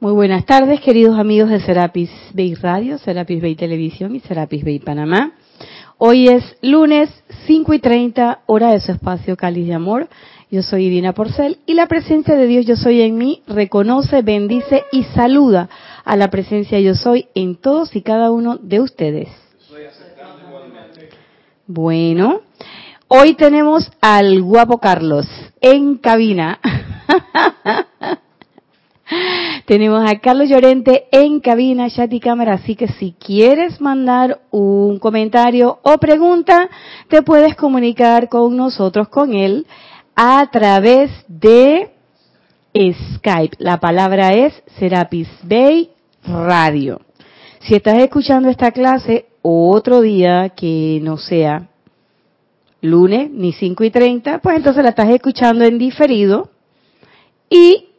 Muy buenas tardes, queridos amigos de Serapis Bay Radio, Serapis Bay Televisión y Serapis Bay Panamá. Hoy es lunes 5 y 30, hora de su espacio Cáliz de Amor. Yo soy Irina Porcel y la presencia de Dios Yo Soy en mí reconoce, bendice y saluda a la presencia Yo Soy en todos y cada uno de ustedes. Bueno, hoy tenemos al guapo Carlos en cabina. Tenemos a Carlos Llorente en cabina, chat y cámara, así que si quieres mandar un comentario o pregunta, te puedes comunicar con nosotros, con él, a través de Skype. La palabra es Serapis Bay Radio. Si estás escuchando esta clase otro día que no sea lunes ni 5 y 30, pues entonces la estás escuchando en diferido y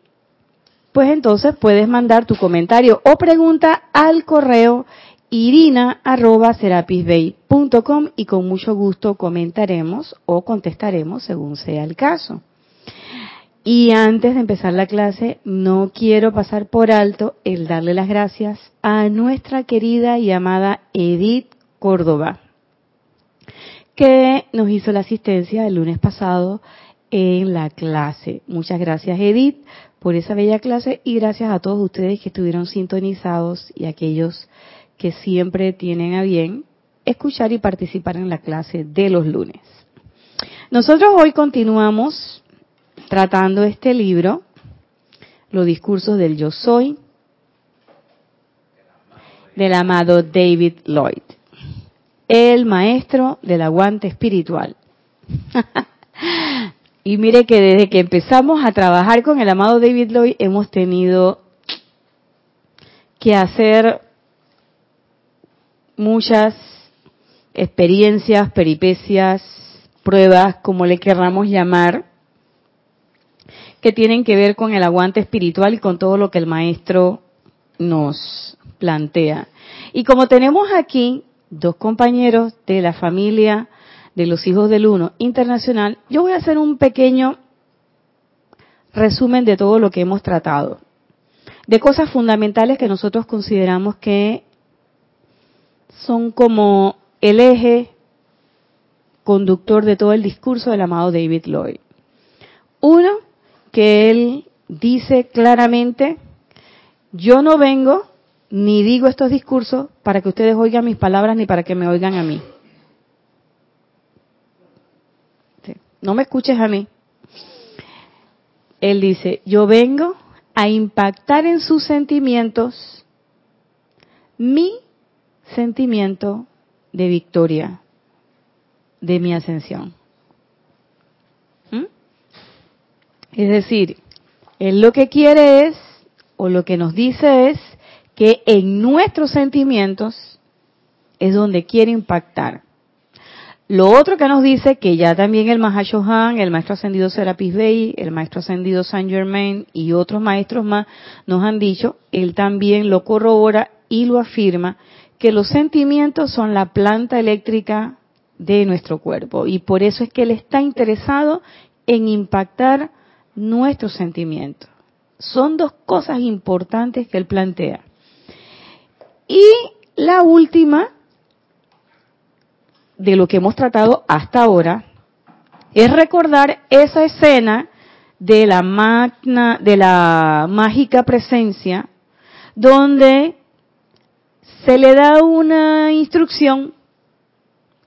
pues entonces puedes mandar tu comentario o pregunta al correo irina.serapisbay.com y con mucho gusto comentaremos o contestaremos según sea el caso. Y antes de empezar la clase, no quiero pasar por alto el darle las gracias a nuestra querida y amada Edith Córdoba, que nos hizo la asistencia el lunes pasado en la clase. Muchas gracias Edith por esa bella clase y gracias a todos ustedes que estuvieron sintonizados y aquellos que siempre tienen a bien escuchar y participar en la clase de los lunes. Nosotros hoy continuamos tratando este libro, Los discursos del yo soy, del amado David Lloyd, el maestro del aguante espiritual. Y mire que desde que empezamos a trabajar con el amado David Lloyd hemos tenido que hacer muchas experiencias, peripecias, pruebas, como le querramos llamar, que tienen que ver con el aguante espiritual y con todo lo que el maestro nos plantea. Y como tenemos aquí dos compañeros de la familia de los hijos del uno internacional, yo voy a hacer un pequeño resumen de todo lo que hemos tratado, de cosas fundamentales que nosotros consideramos que son como el eje conductor de todo el discurso del amado David Lloyd. Uno, que él dice claramente, yo no vengo ni digo estos discursos para que ustedes oigan mis palabras ni para que me oigan a mí. No me escuches a mí. Él dice, yo vengo a impactar en sus sentimientos mi sentimiento de victoria, de mi ascensión. ¿Mm? Es decir, él lo que quiere es, o lo que nos dice es, que en nuestros sentimientos es donde quiere impactar. Lo otro que nos dice que ya también el Mahashohan, el maestro ascendido Serapis Bey, el maestro ascendido Saint Germain y otros maestros más nos han dicho, él también lo corrobora y lo afirma, que los sentimientos son la planta eléctrica de nuestro cuerpo y por eso es que él está interesado en impactar nuestros sentimientos. Son dos cosas importantes que él plantea. Y la última de lo que hemos tratado hasta ahora es recordar esa escena de la magna, de la mágica presencia, donde se le da una instrucción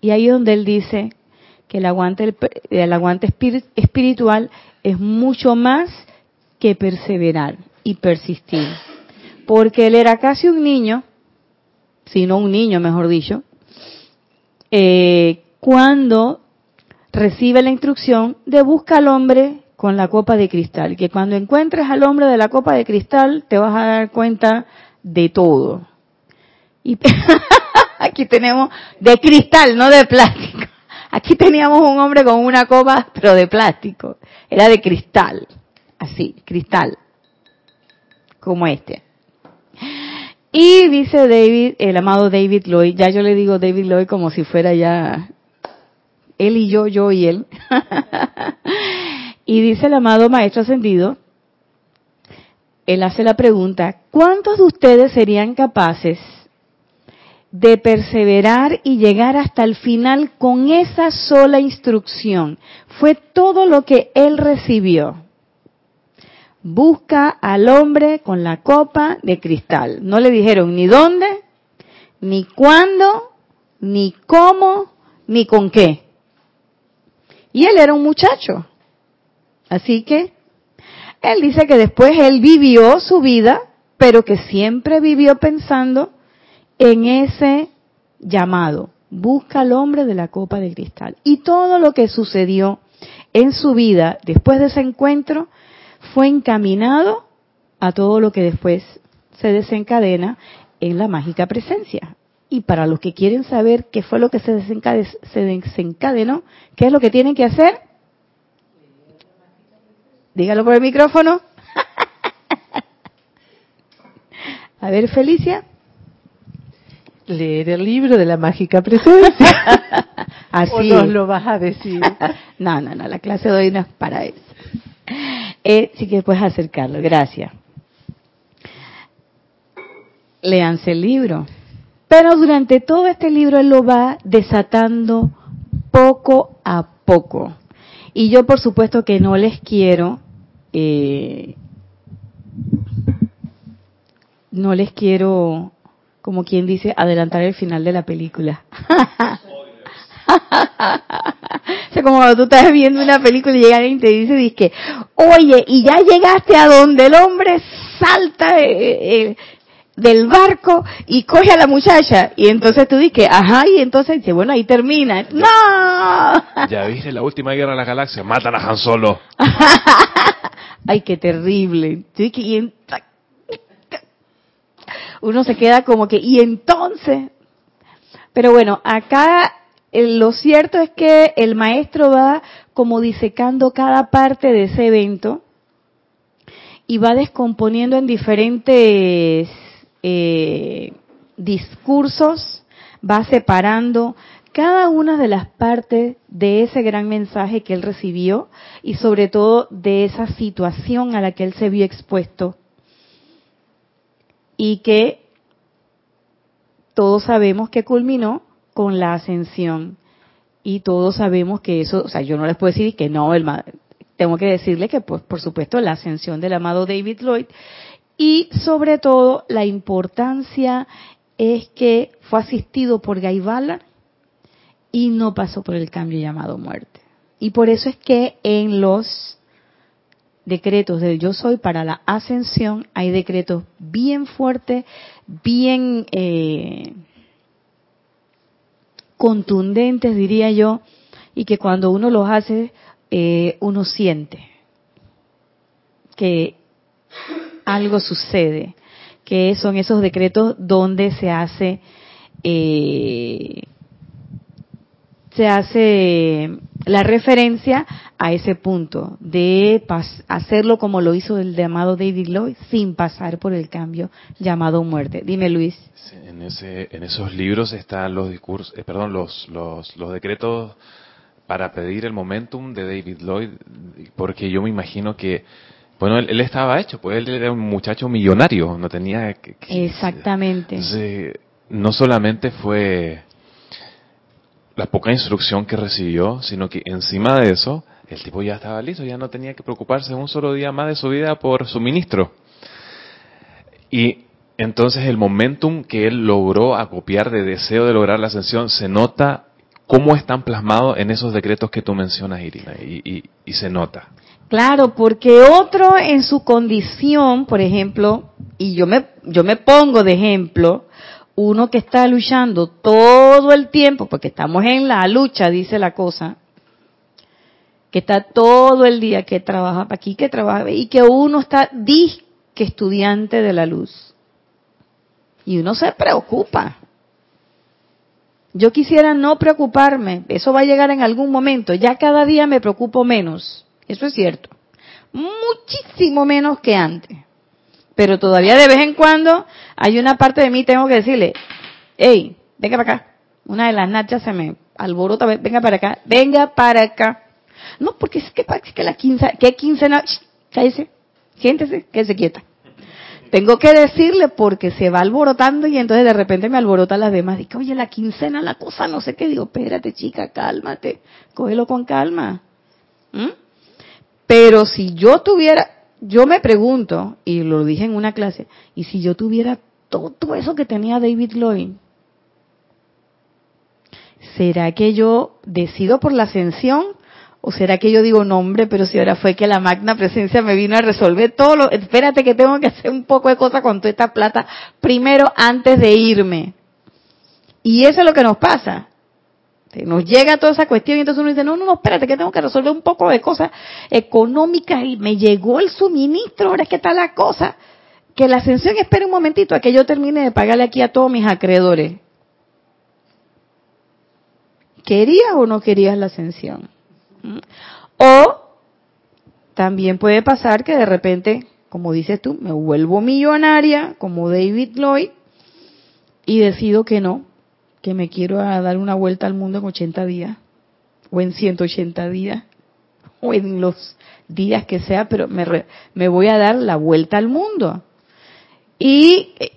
y ahí es donde él dice que el aguante, el aguante espiritual es mucho más que perseverar y persistir. Porque él era casi un niño, si no un niño, mejor dicho, eh, cuando recibe la instrucción de busca al hombre con la copa de cristal, que cuando encuentres al hombre de la copa de cristal te vas a dar cuenta de todo. Y aquí tenemos de cristal, no de plástico. Aquí teníamos un hombre con una copa, pero de plástico. Era de cristal, así, cristal, como este. Y dice David, el amado David Lloyd, ya yo le digo David Lloyd como si fuera ya él y yo, yo y él. y dice el amado Maestro Ascendido él hace la pregunta, ¿cuántos de ustedes serían capaces de perseverar y llegar hasta el final con esa sola instrucción? Fue todo lo que él recibió. Busca al hombre con la copa de cristal. No le dijeron ni dónde, ni cuándo, ni cómo, ni con qué. Y él era un muchacho. Así que él dice que después él vivió su vida, pero que siempre vivió pensando en ese llamado. Busca al hombre de la copa de cristal. Y todo lo que sucedió en su vida después de ese encuentro fue encaminado a todo lo que después se desencadena en la mágica presencia. Y para los que quieren saber qué fue lo que se, desencadenó, ¿qué es lo que tienen que hacer? Dígalo por el micrófono. A ver, Felicia. Leer el libro de la mágica presencia. Así. ¿O nos lo vas a decir? no, no, no, la clase de hoy no es para eso. Eh, sí que puedes acercarlo, gracias. Leanse el libro. Pero durante todo este libro él lo va desatando poco a poco. Y yo por supuesto que no les quiero, eh, no les quiero, como quien dice, adelantar el final de la película. o como cuando tú estás viendo una película y llega alguien y te dice, dice, oye, y ya llegaste a donde el hombre salta, eh, eh, del barco y coge a la muchacha. Y entonces tú dices, ajá, y entonces dice, bueno, ahí termina. ¡No! Ya viste la última guerra de la galaxia, matan a Han Solo. Ay, qué terrible. Uno se queda como que, y entonces. Pero bueno, acá eh, lo cierto es que el maestro va como disecando cada parte de ese evento y va descomponiendo en diferentes eh, discursos, va separando cada una de las partes de ese gran mensaje que él recibió y sobre todo de esa situación a la que él se vio expuesto. Y que todos sabemos que culminó con la ascensión y todos sabemos que eso, o sea, yo no les puedo decir que no, el, tengo que decirle que pues por supuesto la ascensión del amado David Lloyd y sobre todo la importancia es que fue asistido por Gaibala y no pasó por el cambio llamado muerte. Y por eso es que en los decretos del yo soy para la ascensión hay decretos bien fuertes, bien eh, contundentes, diría yo, y que cuando uno los hace, eh, uno siente que algo sucede, que son esos decretos donde se hace eh, se hace la referencia a ese punto de hacerlo como lo hizo el llamado David Lloyd sin pasar por el cambio llamado muerte. Dime Luis. en, ese, en esos libros están los discursos, eh, perdón, los, los, los decretos para pedir el momentum de David Lloyd, porque yo me imagino que bueno, él, estaba hecho, pues él era un muchacho millonario, no tenía que... Exactamente. no solamente fue la poca instrucción que recibió, sino que encima de eso, el tipo ya estaba listo, ya no tenía que preocuparse un solo día más de su vida por su ministro. Y entonces el momentum que él logró acopiar de deseo de lograr la ascensión se nota cómo están plasmados en esos decretos que tú mencionas, Irina, y, y se nota. Claro, porque otro en su condición, por ejemplo, y yo me, yo me pongo de ejemplo, uno que está luchando todo el tiempo, porque estamos en la lucha, dice la cosa, que está todo el día, que trabaja para aquí, que trabaja, y que uno está disque estudiante de la luz. Y uno se preocupa. Yo quisiera no preocuparme, eso va a llegar en algún momento, ya cada día me preocupo menos, eso es cierto, muchísimo menos que antes. Pero todavía de vez en cuando hay una parte de mí tengo que decirle, hey, venga para acá. Una de las nachas se me alborota, venga para acá, venga para acá. No, porque es que, que la quincena, ¿qué quincena? Cállese, siéntese, quédese quieta. tengo que decirle porque se va alborotando y entonces de repente me alborotan las demás. Digo, oye, la quincena, la cosa, no sé qué. Digo, espérate, chica, cálmate, cógelo con calma. ¿Mm? Pero si yo tuviera, yo me pregunto, y lo dije en una clase, y si yo tuviera todo eso que tenía David Lloyd, ¿será que yo decido por la ascensión? ¿O será que yo digo, no hombre, pero si ahora fue que la magna presencia me vino a resolver todo lo... Espérate que tengo que hacer un poco de cosas con toda esta plata primero antes de irme. Y eso es lo que nos pasa. Nos llega toda esa cuestión y entonces uno dice, no, no, no, espérate que tengo que resolver un poco de cosas económicas y me llegó el suministro, ahora es que está la cosa. Que la ascensión espere un momentito a que yo termine de pagarle aquí a todos mis acreedores. ¿Querías o no querías la ascensión? O también puede pasar que de repente, como dices tú, me vuelvo millonaria como David Lloyd y decido que no, que me quiero dar una vuelta al mundo en 80 días o en 180 días o en los días que sea, pero me, me voy a dar la vuelta al mundo. Y eh,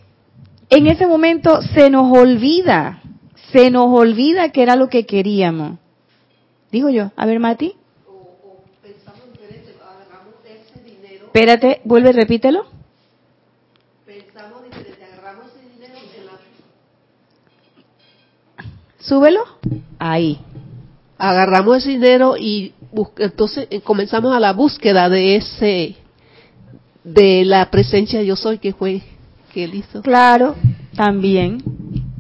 en ese momento se nos olvida, se nos olvida que era lo que queríamos. Digo yo, a ver Mati. Espérate, vuelve, repítelo. Pensamos diferente, agarramos ese dinero en la... Súbelo. Ahí. Agarramos ese dinero y entonces eh, comenzamos a la búsqueda de ese, de la presencia yo soy que fue que él hizo. Claro, también.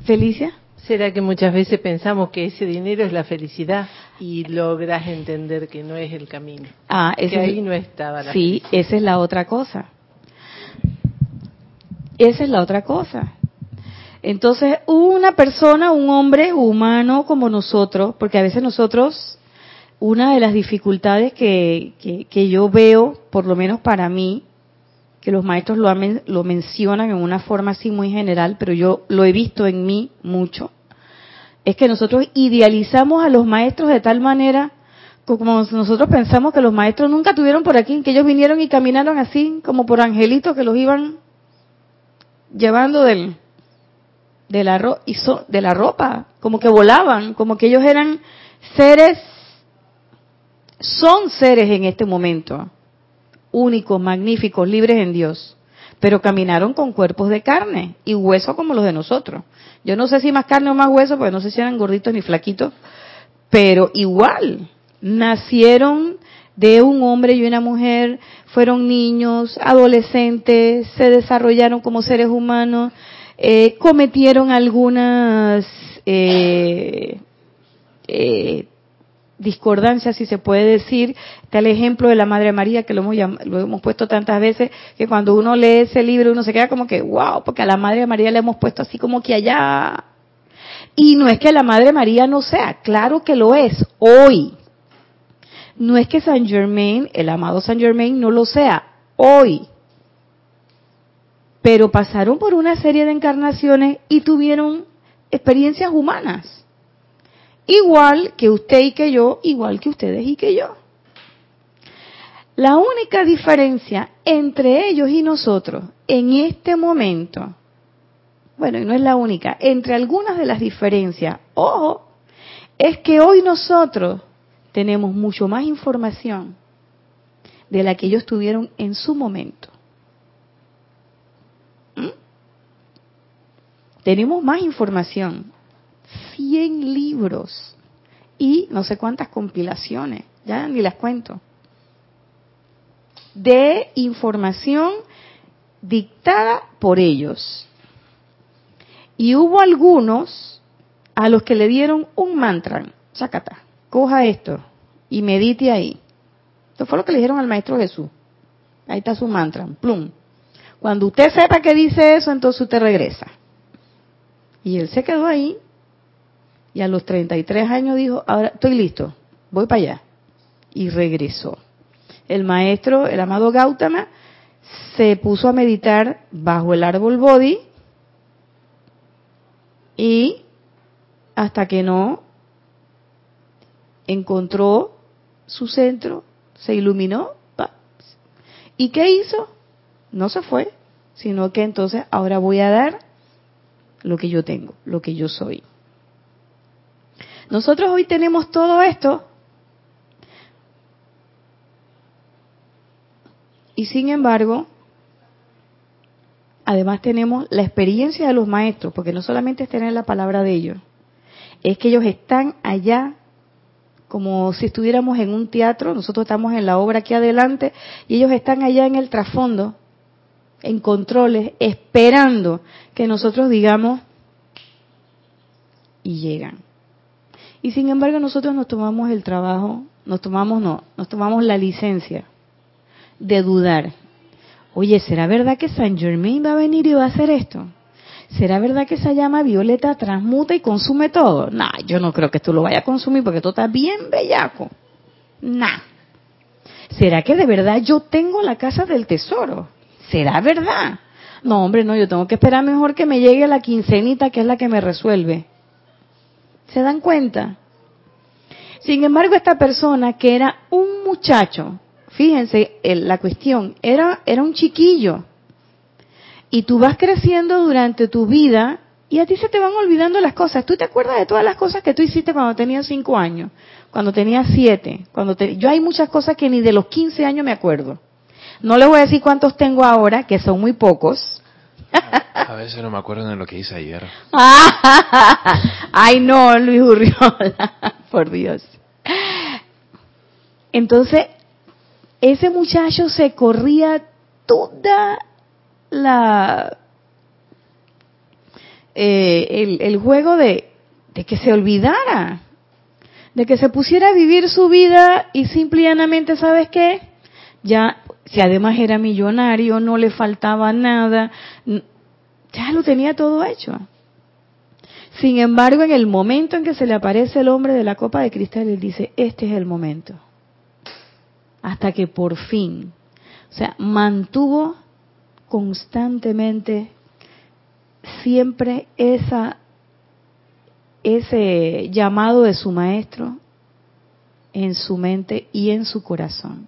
Felicia. ¿Será que muchas veces pensamos que ese dinero es la felicidad y logras entender que no es el camino? Ah, que ahí no estaba la Sí, esa es la otra cosa. Esa es la otra cosa. Entonces, una persona, un hombre humano como nosotros, porque a veces nosotros, una de las dificultades que, que, que yo veo, por lo menos para mí, que los maestros lo, lo mencionan en una forma así muy general, pero yo lo he visto en mí mucho, es que nosotros idealizamos a los maestros de tal manera como nosotros pensamos que los maestros nunca tuvieron por aquí, que ellos vinieron y caminaron así, como por angelitos que los iban llevando del, de, la, de la ropa, como que volaban, como que ellos eran seres, son seres en este momento, únicos, magníficos, libres en Dios, pero caminaron con cuerpos de carne y hueso como los de nosotros. Yo no sé si más carne o más hueso, porque no sé si eran gorditos ni flaquitos, pero igual, nacieron de un hombre y una mujer, fueron niños, adolescentes, se desarrollaron como seres humanos, eh, cometieron algunas eh, eh, si se puede decir. Está el ejemplo de la Madre María, que lo hemos, lo hemos puesto tantas veces, que cuando uno lee ese libro uno se queda como que, wow, porque a la Madre María le hemos puesto así como que allá. Y no es que la Madre María no sea, claro que lo es, hoy. No es que San Germain, el amado San Germain, no lo sea, hoy. Pero pasaron por una serie de encarnaciones y tuvieron experiencias humanas Igual que usted y que yo, igual que ustedes y que yo. La única diferencia entre ellos y nosotros en este momento, bueno, y no es la única, entre algunas de las diferencias, ojo, es que hoy nosotros tenemos mucho más información de la que ellos tuvieron en su momento. Tenemos más información. 100 libros y no sé cuántas compilaciones, ya ni las cuento, de información dictada por ellos. Y hubo algunos a los que le dieron un mantra, chacata, coja esto y medite ahí. Esto fue lo que le dijeron al Maestro Jesús. Ahí está su mantra, plum. Cuando usted sepa que dice eso, entonces usted regresa. Y él se quedó ahí y a los 33 años dijo, ahora estoy listo, voy para allá. Y regresó. El maestro, el amado Gautama, se puso a meditar bajo el árbol Bodhi y hasta que no encontró su centro, se iluminó. ¿Y qué hizo? No se fue, sino que entonces ahora voy a dar lo que yo tengo, lo que yo soy. Nosotros hoy tenemos todo esto y sin embargo, además tenemos la experiencia de los maestros, porque no solamente es tener la palabra de ellos, es que ellos están allá como si estuviéramos en un teatro, nosotros estamos en la obra aquí adelante y ellos están allá en el trasfondo, en controles, esperando que nosotros digamos y llegan. Y sin embargo nosotros nos tomamos el trabajo, nos tomamos no, nos tomamos la licencia de dudar. Oye, ¿será verdad que Saint Germain va a venir y va a hacer esto? ¿Será verdad que esa llama violeta transmuta y consume todo? Nah, yo no creo que tú lo vayas a consumir porque tú estás bien bellaco. Nah. ¿Será que de verdad yo tengo la casa del tesoro? ¿Será verdad? No, hombre, no, yo tengo que esperar mejor que me llegue la quincenita que es la que me resuelve. ¿Se dan cuenta? Sin embargo, esta persona que era un muchacho, fíjense la cuestión, era, era un chiquillo, y tú vas creciendo durante tu vida y a ti se te van olvidando las cosas. ¿Tú te acuerdas de todas las cosas que tú hiciste cuando tenías cinco años? Cuando tenías siete? Cuando Yo hay muchas cosas que ni de los quince años me acuerdo. No les voy a decir cuántos tengo ahora, que son muy pocos. A veces no me acuerdo de lo que hice ayer. Ay, no, Luis Urriola, por Dios. Entonces, ese muchacho se corría toda la eh, el, el, juego de, de que se olvidara, de que se pusiera a vivir su vida y simplemente, ¿sabes qué? Ya, si además era millonario, no le faltaba nada, ya lo tenía todo hecho. Sin embargo, en el momento en que se le aparece el hombre de la copa de cristal, él dice, este es el momento. Hasta que por fin, o sea, mantuvo constantemente siempre esa ese llamado de su maestro en su mente y en su corazón.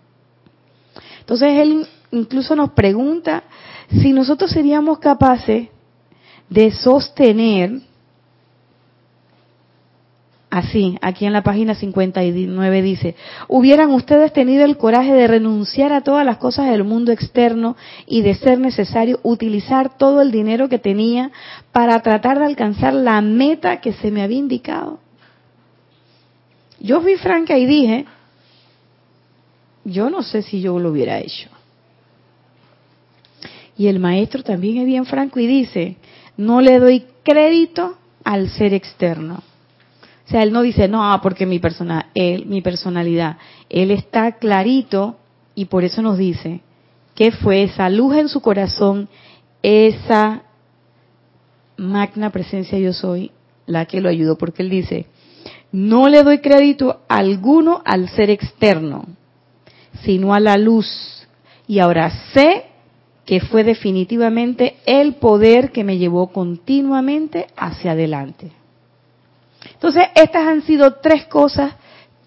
Entonces él incluso nos pregunta si nosotros seríamos capaces de sostener Así, aquí en la página 59 dice, hubieran ustedes tenido el coraje de renunciar a todas las cosas del mundo externo y de ser necesario utilizar todo el dinero que tenía para tratar de alcanzar la meta que se me había indicado. Yo fui franca y dije, yo no sé si yo lo hubiera hecho. Y el maestro también es bien franco y dice, no le doy crédito al ser externo o sea, él no dice, no, porque mi persona, él, mi personalidad. Él está clarito y por eso nos dice que fue esa luz en su corazón, esa magna presencia yo soy, la que lo ayudó, porque él dice, no le doy crédito alguno al ser externo, sino a la luz. Y ahora sé que fue definitivamente el poder que me llevó continuamente hacia adelante. Entonces, estas han sido tres cosas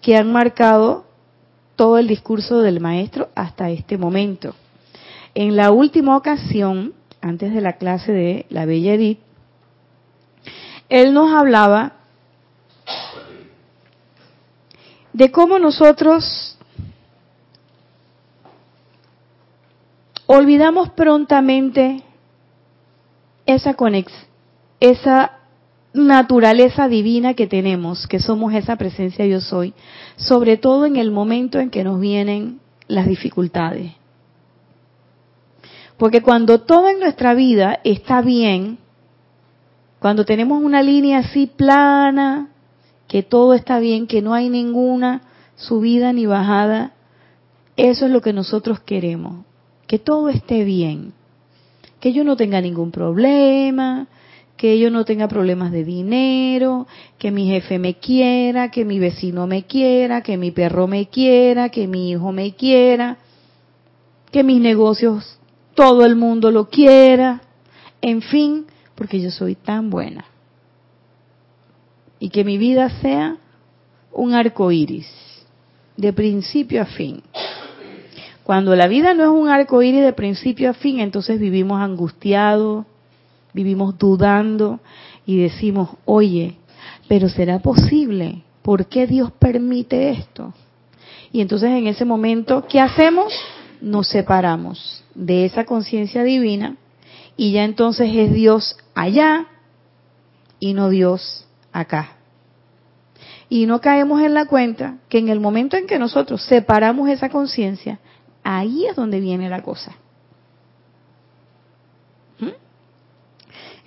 que han marcado todo el discurso del maestro hasta este momento. En la última ocasión, antes de la clase de la Bella Edith, él nos hablaba de cómo nosotros olvidamos prontamente esa conexión, esa naturaleza divina que tenemos, que somos esa presencia yo soy, sobre todo en el momento en que nos vienen las dificultades. Porque cuando todo en nuestra vida está bien, cuando tenemos una línea así plana, que todo está bien, que no hay ninguna subida ni bajada, eso es lo que nosotros queremos, que todo esté bien, que yo no tenga ningún problema, que yo no tenga problemas de dinero, que mi jefe me quiera, que mi vecino me quiera, que mi perro me quiera, que mi hijo me quiera, que mis negocios todo el mundo lo quiera, en fin, porque yo soy tan buena. Y que mi vida sea un arco iris, de principio a fin. Cuando la vida no es un arco iris de principio a fin, entonces vivimos angustiados, vivimos dudando y decimos, oye, pero ¿será posible? ¿Por qué Dios permite esto? Y entonces en ese momento, ¿qué hacemos? Nos separamos de esa conciencia divina y ya entonces es Dios allá y no Dios acá. Y no caemos en la cuenta que en el momento en que nosotros separamos esa conciencia, ahí es donde viene la cosa. ¿Mm?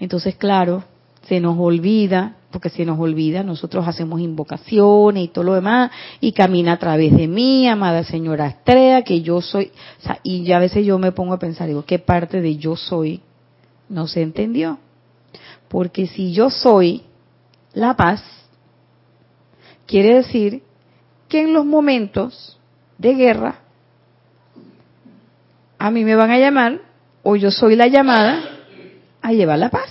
Entonces, claro, se nos olvida, porque se nos olvida, nosotros hacemos invocaciones y todo lo demás, y camina a través de mí, amada señora Estrella, que yo soy, o sea, y ya a veces yo me pongo a pensar, digo, ¿qué parte de yo soy no se entendió? Porque si yo soy la paz, quiere decir que en los momentos de guerra, a mí me van a llamar, o yo soy la llamada, a llevar la paz.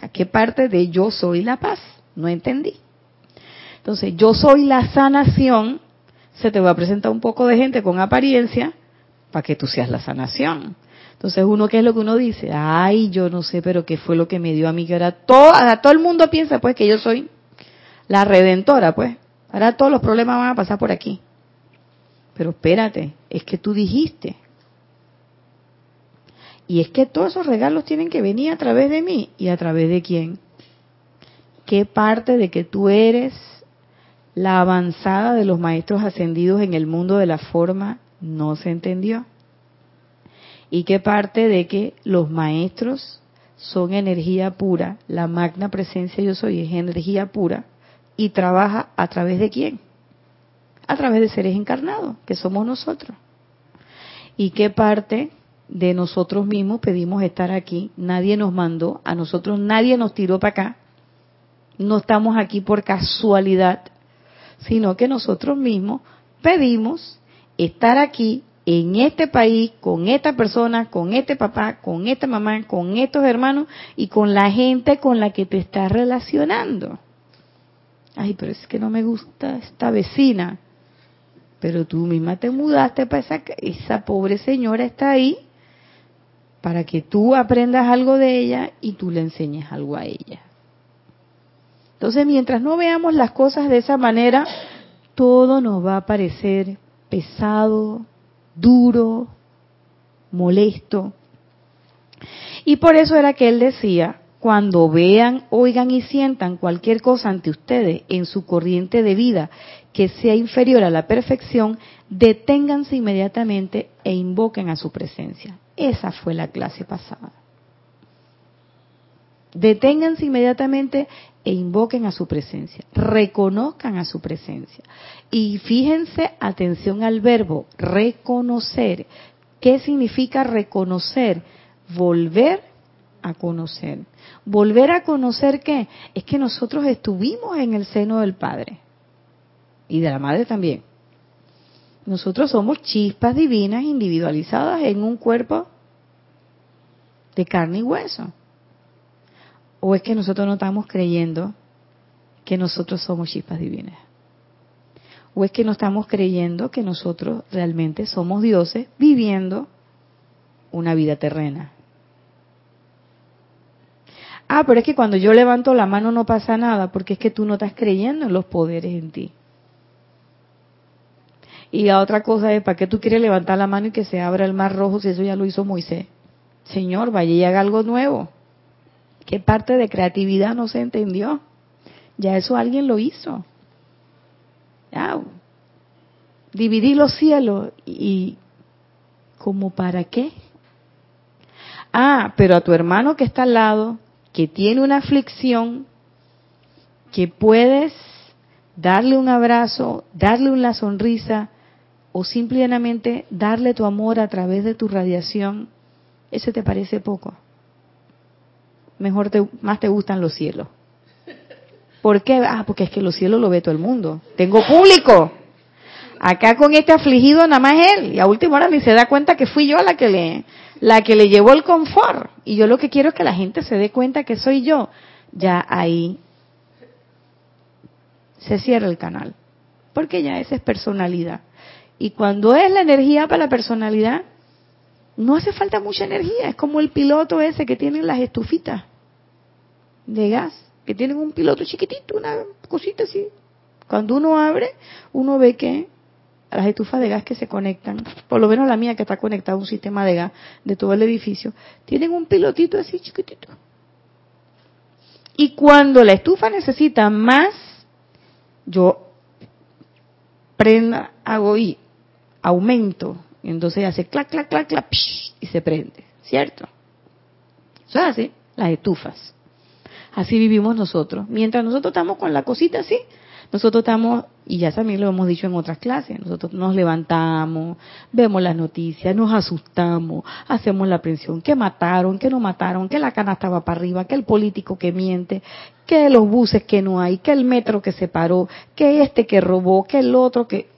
¿A qué parte de yo soy la paz? No entendí. Entonces, yo soy la sanación, se te va a presentar un poco de gente con apariencia para que tú seas la sanación. Entonces, uno, ¿qué es lo que uno dice? Ay, yo no sé, pero ¿qué fue lo que me dio a mí? Que ahora todo, todo el mundo piensa, pues, que yo soy la redentora, pues. Ahora todos los problemas van a pasar por aquí. Pero espérate, es que tú dijiste y es que todos esos regalos tienen que venir a través de mí. ¿Y a través de quién? ¿Qué parte de que tú eres la avanzada de los maestros ascendidos en el mundo de la forma no se entendió? ¿Y qué parte de que los maestros son energía pura? La magna presencia yo soy es energía pura y trabaja a través de quién? A través de seres encarnados, que somos nosotros. ¿Y qué parte de nosotros mismos pedimos estar aquí, nadie nos mandó, a nosotros nadie nos tiró para acá, no estamos aquí por casualidad, sino que nosotros mismos pedimos estar aquí en este país, con esta persona, con este papá, con esta mamá, con estos hermanos y con la gente con la que te estás relacionando. Ay, pero es que no me gusta esta vecina. Pero tú misma te mudaste para esa, esa pobre señora está ahí para que tú aprendas algo de ella y tú le enseñes algo a ella. Entonces, mientras no veamos las cosas de esa manera, todo nos va a parecer pesado, duro, molesto. Y por eso era que él decía, cuando vean, oigan y sientan cualquier cosa ante ustedes en su corriente de vida que sea inferior a la perfección, deténganse inmediatamente e invoquen a su presencia. Esa fue la clase pasada. Deténganse inmediatamente e invoquen a su presencia. Reconozcan a su presencia. Y fíjense, atención al verbo, reconocer. ¿Qué significa reconocer? Volver a conocer. Volver a conocer qué? Es que nosotros estuvimos en el seno del Padre y de la Madre también. Nosotros somos chispas divinas individualizadas en un cuerpo de carne y hueso. ¿O es que nosotros no estamos creyendo que nosotros somos chispas divinas? ¿O es que no estamos creyendo que nosotros realmente somos dioses viviendo una vida terrena? Ah, pero es que cuando yo levanto la mano no pasa nada, porque es que tú no estás creyendo en los poderes en ti. Y la otra cosa es, ¿para qué tú quieres levantar la mano y que se abra el mar rojo si eso ya lo hizo Moisés? Señor, vaya y haga algo nuevo. ¿Qué parte de creatividad no se entendió? Ya eso alguien lo hizo. Ya. Dividí los cielos y ¿como para qué? Ah, pero a tu hermano que está al lado, que tiene una aflicción, que puedes darle un abrazo, darle una sonrisa, o simplemente darle tu amor a través de tu radiación, ese te parece poco. Mejor te, más te gustan los cielos. ¿Por qué? Ah, porque es que los cielos lo ve todo el mundo. Tengo público. Acá con este afligido nada más él. Y a última hora ni se da cuenta que fui yo la que le, la que le llevó el confort. Y yo lo que quiero es que la gente se dé cuenta que soy yo. Ya ahí se cierra el canal. Porque ya esa es personalidad Y cuando es la energía para la personalidad, no hace falta mucha energía. Es como el piloto ese que tienen las estufitas de gas, que tienen un piloto chiquitito, una cosita así. Cuando uno abre, uno ve que las estufas de gas que se conectan, por lo menos la mía que está conectada a un sistema de gas de todo el edificio, tienen un pilotito así chiquitito. Y cuando la estufa necesita más, yo prenda, hago y aumento, entonces hace clac, clac, clac, clac, y se prende, ¿cierto? Eso es así, las estufas. Así vivimos nosotros. Mientras nosotros estamos con la cosita así, nosotros estamos, y ya también lo hemos dicho en otras clases, nosotros nos levantamos, vemos las noticias, nos asustamos, hacemos la aprensión, que mataron, que no mataron, que la cana estaba para arriba, que el político que miente, que los buses que no hay, que el metro que se paró, que este que robó, que el otro que...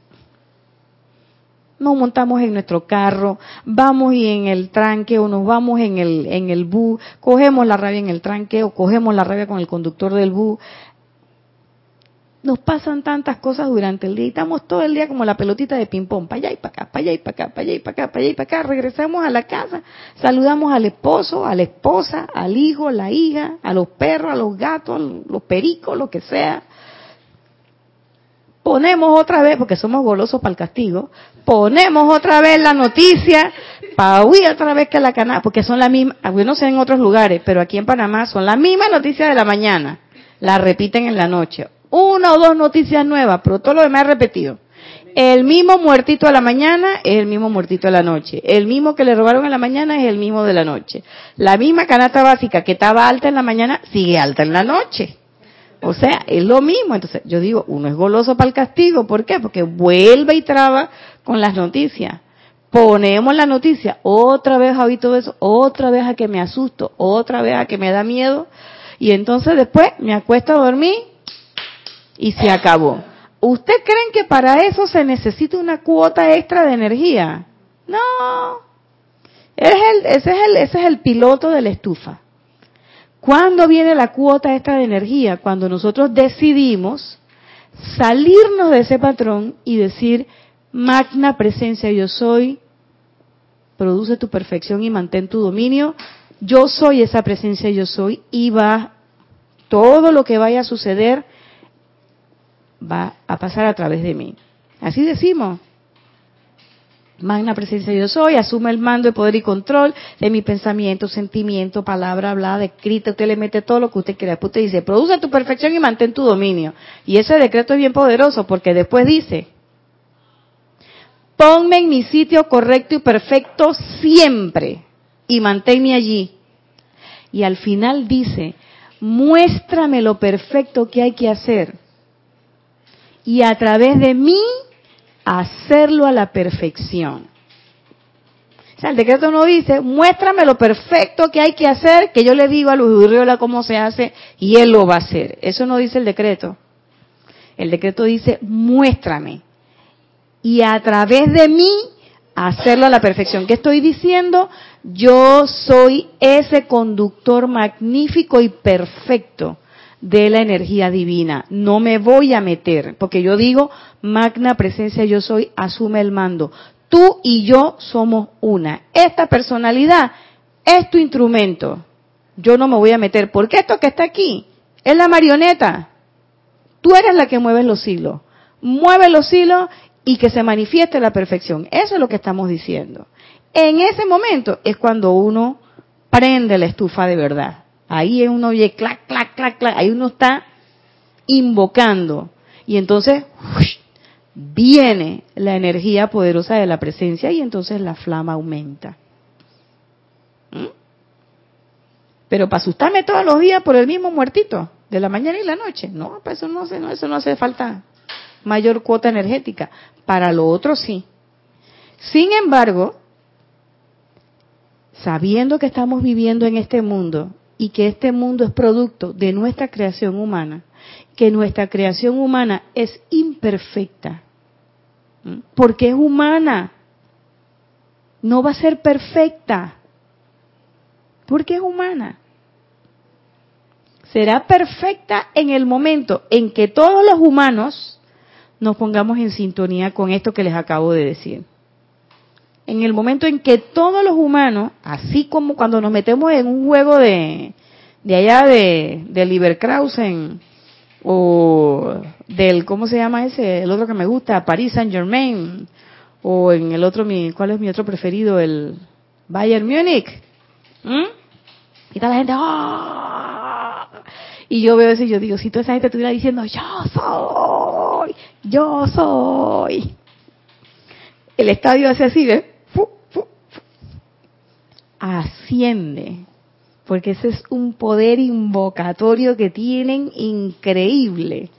Nos montamos en nuestro carro, vamos y en el tranque o nos vamos en el, en el bus, cogemos la rabia en el tranque o cogemos la rabia con el conductor del bus, nos pasan tantas cosas durante el día y estamos todo el día como la pelotita de ping-pong, para allá y para acá, para allá y para acá, para allá y para acá, para allá y para acá. Regresamos a la casa, saludamos al esposo, a la esposa, al hijo, la hija, a los perros, a los gatos, a los pericos, lo que sea. Ponemos otra vez, porque somos golosos para el castigo, ponemos otra vez la noticia para huir otra vez que la canal, porque son las mismas, no sé en otros lugares, pero aquí en Panamá son las mismas noticias de la mañana, la repiten en la noche una o dos noticias nuevas, pero todo lo demás es repetido. El mismo muertito a la mañana es el mismo muertito a la noche. El mismo que le robaron a la mañana es el mismo de la noche. La misma canasta básica que estaba alta en la mañana sigue alta en la noche. O sea, es lo mismo. Entonces, yo digo, uno es goloso para el castigo. ¿Por qué? Porque vuelve y traba con las noticias. Ponemos la noticia, otra vez habito eso, otra vez a que me asusto, otra vez a que me da miedo. Y entonces después me acuesto a dormir y se acabó. ¿Usted creen que para eso se necesita una cuota extra de energía? No. Es el, ese, es el, ese es el piloto de la estufa. ¿Cuándo viene la cuota extra de energía? Cuando nosotros decidimos salirnos de ese patrón y decir, magna presencia yo soy, produce tu perfección y mantén tu dominio, yo soy esa presencia yo soy y va todo lo que vaya a suceder va a pasar a través de mí. Así decimos. Magna presencia yo soy, asume el mando de poder y control de mi pensamiento, sentimiento, palabra hablada, escrita, usted le mete todo lo que usted quiera. Después usted dice, produce tu perfección y mantén tu dominio. Y ese decreto es bien poderoso porque después dice, ponme en mi sitio correcto y perfecto siempre y manténme allí. Y al final dice, muéstrame lo perfecto que hay que hacer y a través de mí hacerlo a la perfección. O sea, el decreto no dice, muéstrame lo perfecto que hay que hacer, que yo le digo a Luis Urriola cómo se hace y él lo va a hacer. Eso no dice el decreto. El decreto dice, muéstrame. Y a través de mí hacerlo a la perfección. ¿Qué estoy diciendo? Yo soy ese conductor magnífico y perfecto de la energía divina. No me voy a meter, porque yo digo, magna presencia yo soy, asume el mando. Tú y yo somos una. Esta personalidad es tu instrumento. Yo no me voy a meter, porque esto que está aquí es la marioneta. Tú eres la que mueve los hilos. Mueve los hilos y que se manifieste la perfección. Eso es lo que estamos diciendo. En ese momento es cuando uno prende la estufa de verdad. Ahí uno oye clac, clac, clac, clac. Ahí uno está invocando. Y entonces viene la energía poderosa de la presencia y entonces la flama aumenta. ¿Mm? Pero para asustarme todos los días por el mismo muertito, de la mañana y la noche, no, pues eso no, no, eso no hace falta mayor cuota energética. Para lo otro sí. Sin embargo, sabiendo que estamos viviendo en este mundo y que este mundo es producto de nuestra creación humana, que nuestra creación humana es imperfecta, porque es humana, no va a ser perfecta, porque es humana. Será perfecta en el momento en que todos los humanos nos pongamos en sintonía con esto que les acabo de decir. En el momento en que todos los humanos, así como cuando nos metemos en un juego de, de allá de, de Leverkusen o del, ¿cómo se llama ese? El otro que me gusta, Paris Saint Germain, o en el otro, mi, ¿cuál es mi otro preferido? El Bayern Múnich. ¿Mm? Y toda la gente, ¡ah! Y yo veo eso y yo digo, si toda esa gente estuviera diciendo, yo soy, yo soy. El estadio hace así, ¿ves? Asciende. Porque ese es un poder invocatorio que tienen increíble.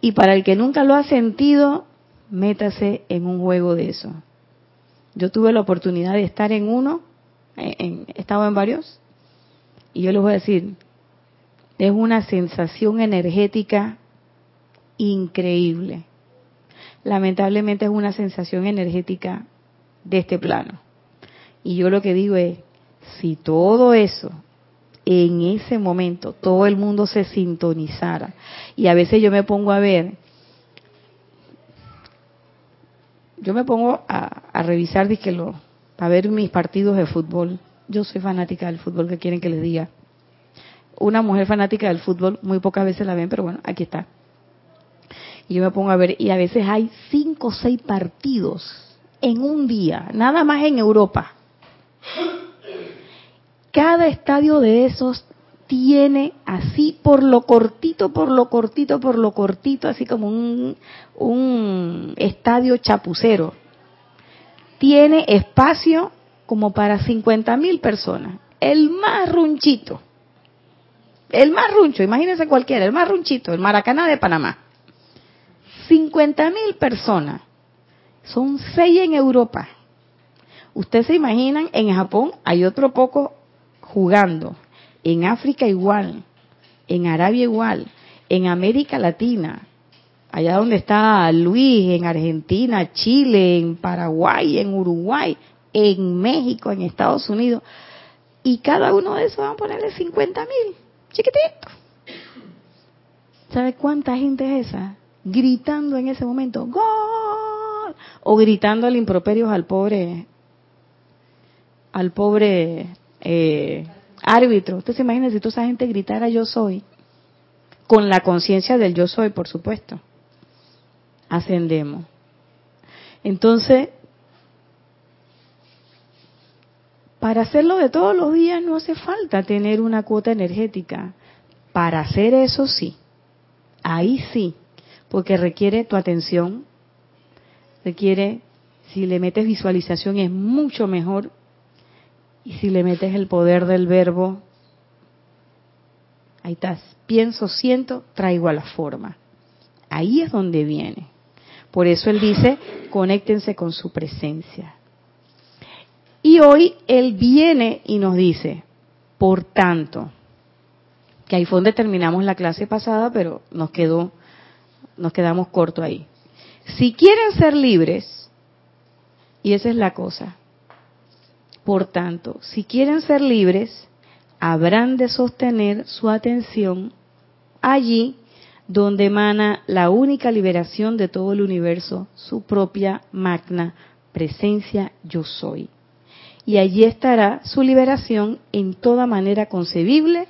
Y para el que nunca lo ha sentido, métase en un juego de eso. Yo tuve la oportunidad de estar en uno, he estado en varios, y yo les voy a decir, es una sensación energética increíble. Lamentablemente es una sensación energética de este plano. Y yo lo que digo es, si todo eso en ese momento todo el mundo se sintonizara, y a veces yo me pongo a ver, yo me pongo a, revisar, lo, a ver mis partidos de fútbol. Yo soy fanática del fútbol, que quieren que les diga? una mujer fanática del fútbol, muy pocas veces la ven, pero bueno, aquí está. Y yo me pongo a ver, y a veces hay cinco o seis partidos en un día, nada más en Europa. Cada estadio de esos tiene así por lo cortito, por lo cortito, por lo cortito, así como un, un estadio chapucero. Tiene espacio como para 50 mil personas. El más runchito el más runcho, imagínense cualquiera, el más runchito, el Maracaná de Panamá. 50 mil personas. Son seis en Europa. Ustedes se imaginan, en Japón hay otro poco jugando. En África igual. En Arabia igual. En América Latina. Allá donde está Luis, en Argentina, Chile, en Paraguay, en Uruguay, en México, en Estados Unidos. Y cada uno de esos van a ponerle 50 mil chiquitito. ¿Sabe cuánta gente es esa? Gritando en ese momento, ¡Gol! O gritando al improperio al pobre, al pobre eh, árbitro. Usted se imagina si toda esa gente gritara yo soy, con la conciencia del yo soy, por supuesto. Ascendemos. Entonces, Para hacerlo de todos los días no hace falta tener una cuota energética. Para hacer eso sí, ahí sí, porque requiere tu atención, requiere, si le metes visualización es mucho mejor, y si le metes el poder del verbo, ahí estás, pienso, siento, traigo a la forma. Ahí es donde viene. Por eso él dice, conéctense con su presencia. Y hoy Él viene y nos dice, por tanto, que ahí fue donde terminamos la clase pasada, pero nos quedó, nos quedamos corto ahí. Si quieren ser libres, y esa es la cosa, por tanto, si quieren ser libres, habrán de sostener su atención allí donde emana la única liberación de todo el universo, su propia magna presencia yo soy y allí estará su liberación en toda manera concebible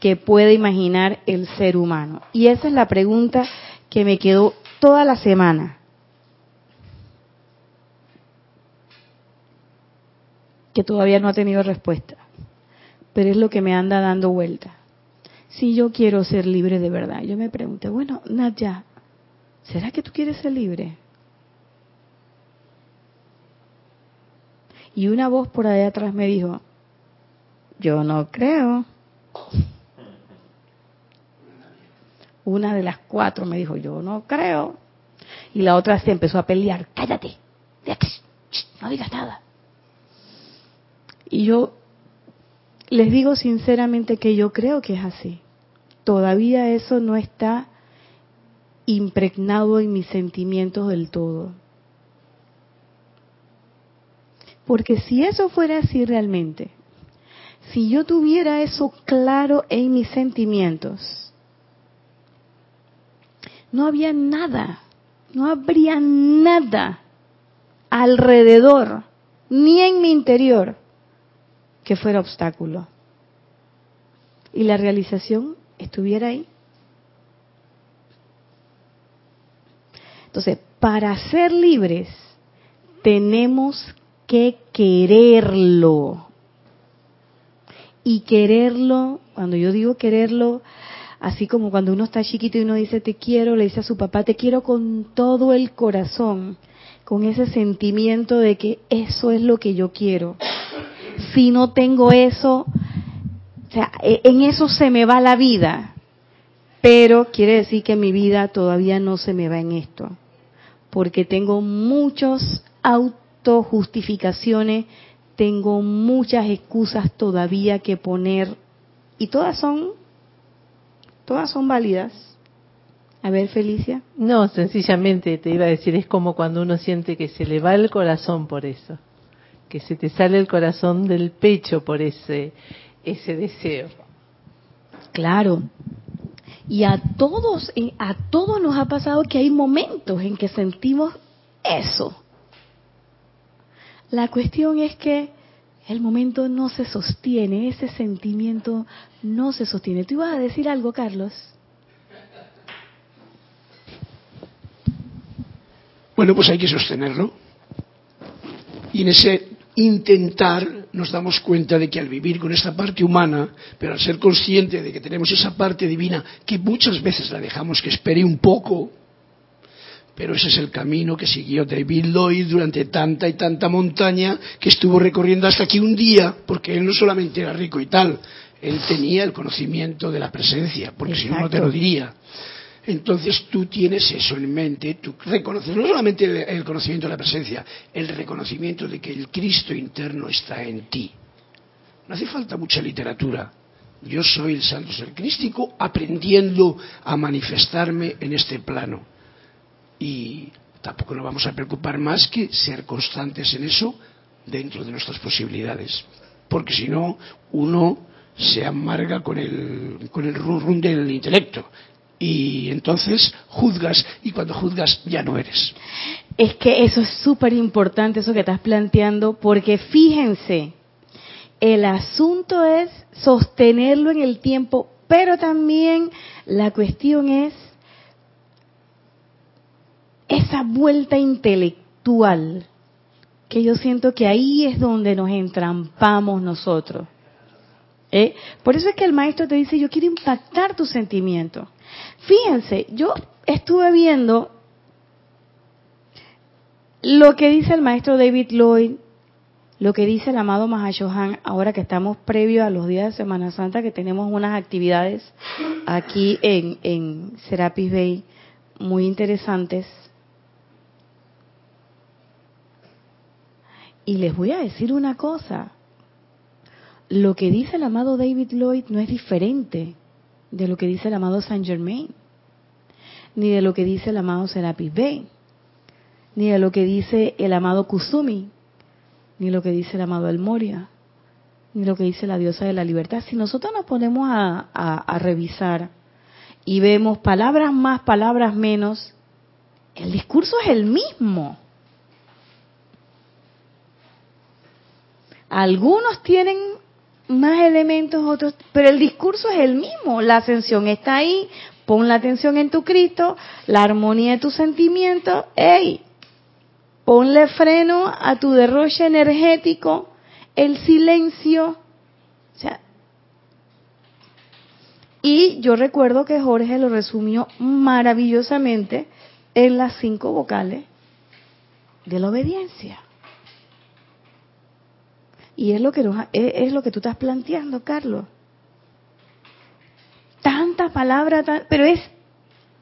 que pueda imaginar el ser humano. Y esa es la pregunta que me quedó toda la semana. que todavía no ha tenido respuesta, pero es lo que me anda dando vuelta. Si yo quiero ser libre de verdad, yo me pregunté, bueno, Nadia, ¿será que tú quieres ser libre? Y una voz por allá atrás me dijo, yo no creo. Una de las cuatro me dijo, yo no creo. Y la otra se empezó a pelear, cállate, no digas nada. Y yo les digo sinceramente que yo creo que es así. Todavía eso no está impregnado en mis sentimientos del todo. Porque si eso fuera así realmente, si yo tuviera eso claro en mis sentimientos, no había nada no habría nada alrededor, ni en mi interior, que fuera obstáculo. Y la realización estuviera ahí. Entonces, para ser libres, tenemos que quererlo. Y quererlo, cuando yo digo quererlo, así como cuando uno está chiquito y uno dice te quiero, le dice a su papá te quiero con todo el corazón, con ese sentimiento de que eso es lo que yo quiero. Si no tengo eso, o sea, e, en eso se me va la vida. Pero quiere decir que mi vida todavía no se me va en esto. Porque tengo muchos autojustificaciones, tengo muchas excusas todavía que poner y todas son todas son válidas. A ver, Felicia. No, sencillamente te iba a decir, es como cuando uno siente que se le va el corazón por eso, que se te sale el corazón del pecho por ese, ese deseo. Claro. Y a todos, a todos nos ha pasado que hay momentos en que sentimos eso. La cuestión es que el momento no se sostiene, ese sentimiento no se sostiene. ¿Tú ibas a decir algo, Carlos? Bueno, pues hay que sostenerlo. Y en ese intentar nos damos cuenta de que al vivir con esta parte humana, pero al ser consciente de que tenemos esa parte divina, que muchas veces la dejamos que espere un poco, pero ese es el camino que siguió David Lloyd durante tanta y tanta montaña que estuvo recorriendo hasta que un día, porque él no solamente era rico y tal, él tenía el conocimiento de la presencia, porque si no, no te lo diría. Entonces tú tienes eso en mente, tú reconoces no solamente el conocimiento de la presencia, el reconocimiento de que el Cristo interno está en ti. No hace falta mucha literatura. Yo soy el santo ser crístico aprendiendo a manifestarme en este plano y tampoco nos vamos a preocupar más que ser constantes en eso dentro de nuestras posibilidades. Porque si no, uno se amarga con el, con el del intelecto. Y entonces juzgas y cuando juzgas ya no eres. Es que eso es súper importante, eso que estás planteando, porque fíjense, el asunto es sostenerlo en el tiempo, pero también la cuestión es esa vuelta intelectual, que yo siento que ahí es donde nos entrampamos nosotros. ¿Eh? Por eso es que el maestro te dice, yo quiero impactar tu sentimiento. Fíjense, yo estuve viendo lo que dice el maestro David Lloyd, lo que dice el amado Mahashohan, ahora que estamos previo a los días de Semana Santa, que tenemos unas actividades aquí en, en Serapis Bay muy interesantes Y les voy a decir una cosa. Lo que dice el amado David Lloyd no es diferente de lo que dice el amado Saint Germain, ni de lo que dice el amado Serapis Bey, ni de lo que dice el amado Kusumi, ni lo que dice el amado El Moria, ni lo que dice la diosa de la libertad. Si nosotros nos ponemos a, a revisar y vemos palabras más, palabras menos, el discurso es el mismo. Algunos tienen más elementos, otros, pero el discurso es el mismo. La ascensión está ahí. Pon la atención en tu Cristo, la armonía de tus sentimientos. ¡Ey! Ponle freno a tu derroche energético, el silencio. O sea, y yo recuerdo que Jorge lo resumió maravillosamente en las cinco vocales de la obediencia. Y es lo que es, lo que tú estás planteando, Carlos. Tanta palabra, pero es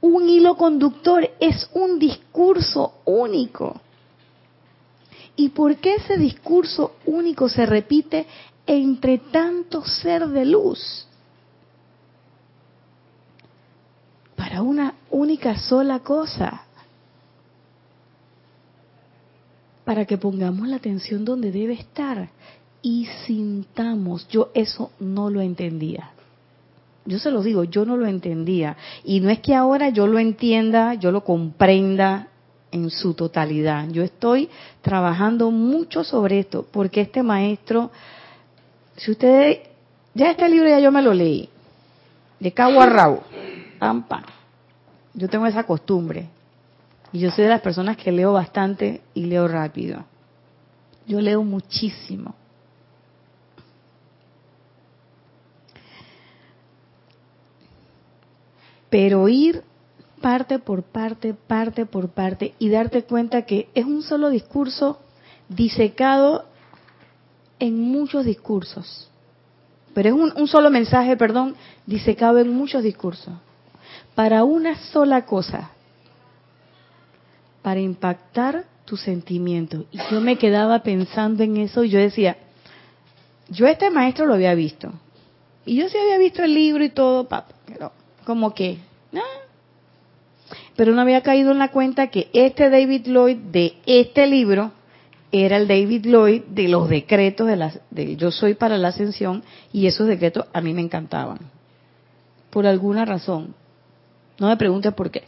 un hilo conductor, es un discurso único. ¿Y por qué ese discurso único se repite entre tanto ser de luz? Para una única sola cosa. Para que pongamos la atención donde debe estar y sintamos. Yo eso no lo entendía. Yo se lo digo, yo no lo entendía. Y no es que ahora yo lo entienda, yo lo comprenda, en su totalidad. Yo estoy trabajando mucho sobre esto porque este maestro, si ustedes, ya este libro ya yo me lo leí, de cabo a rabo, pam, pam. Yo tengo esa costumbre y yo soy de las personas que leo bastante y leo rápido. Yo leo muchísimo. Pero ir parte por parte, parte por parte y darte cuenta que es un solo discurso disecado en muchos discursos. Pero es un, solo mensaje, perdón, disecado en muchos discursos. Para una sola cosa, para impactar tu sentimiento. Y yo me quedaba pensando en eso y yo decía, yo este maestro lo había visto. Y yo sí había visto el libro y todo, pero como que, pero no había caído en la cuenta que este David Lloyd de este libro era el David Lloyd de los decretos de, la, de Yo Soy para la Ascensión y esos decretos a mí me encantaban. Por alguna razón. No me preguntes por qué.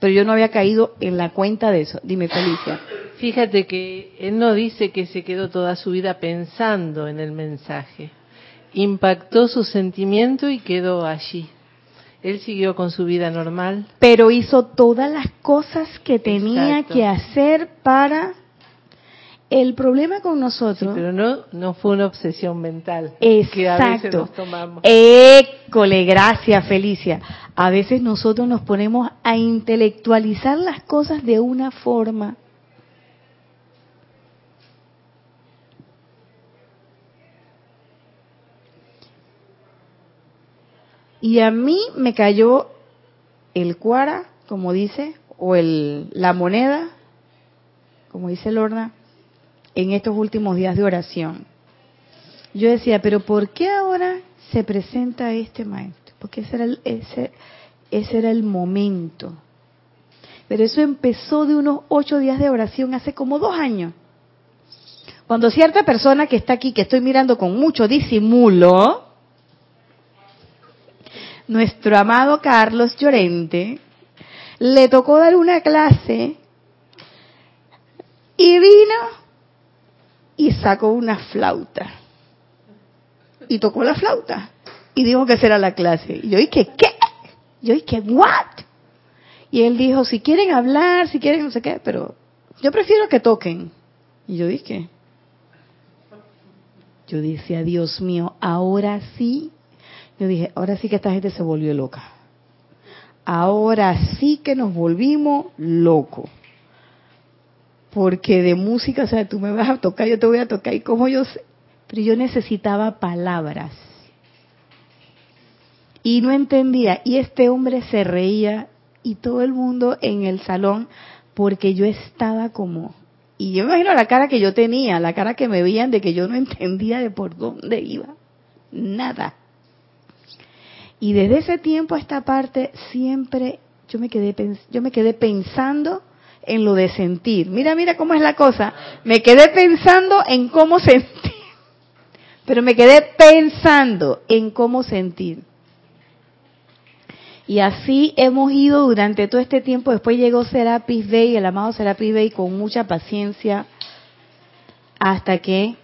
Pero yo no había caído en la cuenta de eso. Dime, Felicia. Fíjate que él no dice que se quedó toda su vida pensando en el mensaje. Impactó su sentimiento y quedó allí. Él siguió con su vida normal. Pero hizo todas las cosas que tenía Exacto. que hacer para... El problema con nosotros... Sí, pero no, no fue una obsesión mental. Exacto. Que a veces nos tomamos. École, gracias Felicia. A veces nosotros nos ponemos a intelectualizar las cosas de una forma Y a mí me cayó el cuara, como dice, o el, la moneda, como dice Lorna, en estos últimos días de oración. Yo decía, pero ¿por qué ahora se presenta este maestro? Porque ese era ese, ese era el momento. Pero eso empezó de unos ocho días de oración hace como dos años. Cuando cierta persona que está aquí, que estoy mirando con mucho disimulo, nuestro amado Carlos Llorente, le tocó dar una clase y vino y sacó una flauta. Y tocó la flauta. Y dijo que esa era la clase. Y yo dije, ¿qué? Yo dije, ¿what? Y él dijo, si quieren hablar, si quieren no sé qué, pero yo prefiero que toquen. Y yo dije, yo decía, Dios mío, ahora sí yo dije, ahora sí que esta gente se volvió loca. Ahora sí que nos volvimos locos. Porque de música, o sea, tú me vas a tocar, yo te voy a tocar, y como yo sé. Pero yo necesitaba palabras. Y no entendía. Y este hombre se reía y todo el mundo en el salón porque yo estaba como... Y yo me imagino la cara que yo tenía, la cara que me veían de que yo no entendía de por dónde iba. Nada. Y desde ese tiempo a esta parte siempre yo me quedé yo me quedé pensando en lo de sentir. Mira, mira cómo es la cosa. Me quedé pensando en cómo sentir. Pero me quedé pensando en cómo sentir. Y así hemos ido durante todo este tiempo. Después llegó Serapis Bey, el amado Serapis Bey, con mucha paciencia, hasta que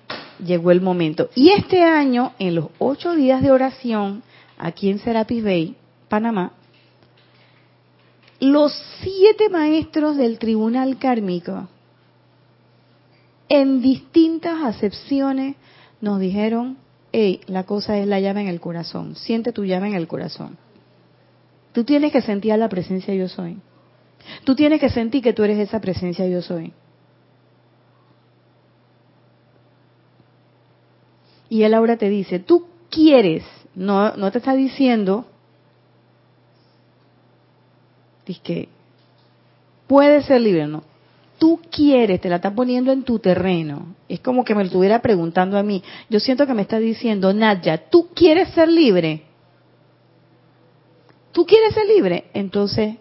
llegó el momento. Y este año, en los ocho días de oración, aquí en Serapis Bay, Panamá, los siete maestros del tribunal kármico, en distintas acepciones, nos dijeron, hey, la cosa es la llave en el corazón, siente tu llave en el corazón. Tú tienes que sentir la presencia yo soy. Tú tienes que sentir que tú eres esa presencia yo soy. Y él ahora te dice, tú quieres no, no te está diciendo que puede ser libre, no. Tú quieres, te la está poniendo en tu terreno. Es como que me lo estuviera preguntando a mí. Yo siento que me está diciendo, Nadia, ¿tú quieres ser libre? ¿Tú quieres ser libre? Entonces,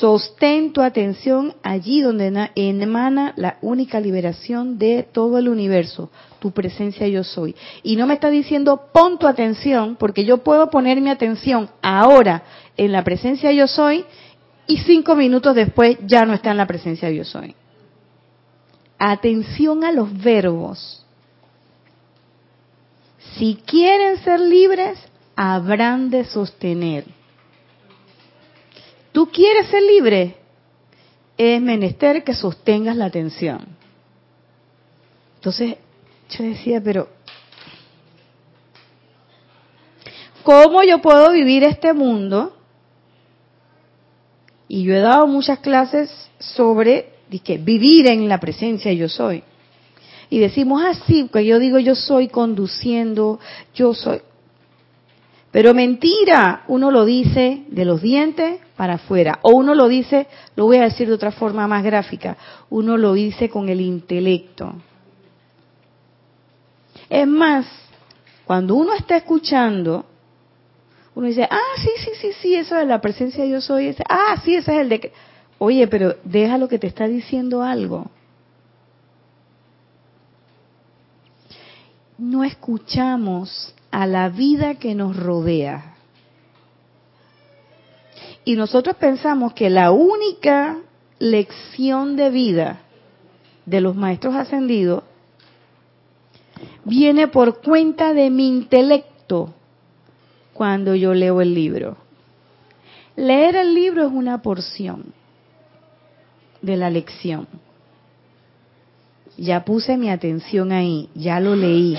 Sostén tu atención allí donde emana la única liberación de todo el universo, tu presencia yo soy. Y no me está diciendo pon tu atención, porque yo puedo poner mi atención ahora en la presencia yo soy y cinco minutos después ya no está en la presencia yo soy. Atención a los verbos. Si quieren ser libres, habrán de sostener. ¿Tú quieres ser libre? Es menester que sostengas la atención. Entonces, yo decía, pero ¿cómo yo puedo vivir este mundo? Y yo he dado muchas clases sobre vivir en la presencia yo soy. Y decimos así, que yo digo yo soy conduciendo, yo soy. Pero mentira, uno lo dice de los dientes para afuera. O uno lo dice, lo voy a decir de otra forma más gráfica, uno lo dice con el intelecto. Es más, cuando uno está escuchando, uno dice, ah, sí, sí, sí, sí, eso es la presencia de yo soy. Ah, sí, ese es el de... Oye, pero deja lo que te está diciendo algo. No escuchamos a la vida que nos rodea. Y nosotros pensamos que la única lección de vida de los maestros ascendidos viene por cuenta de mi intelecto cuando yo leo el libro. Leer el libro es una porción de la lección. Ya puse mi atención ahí, ya lo leí.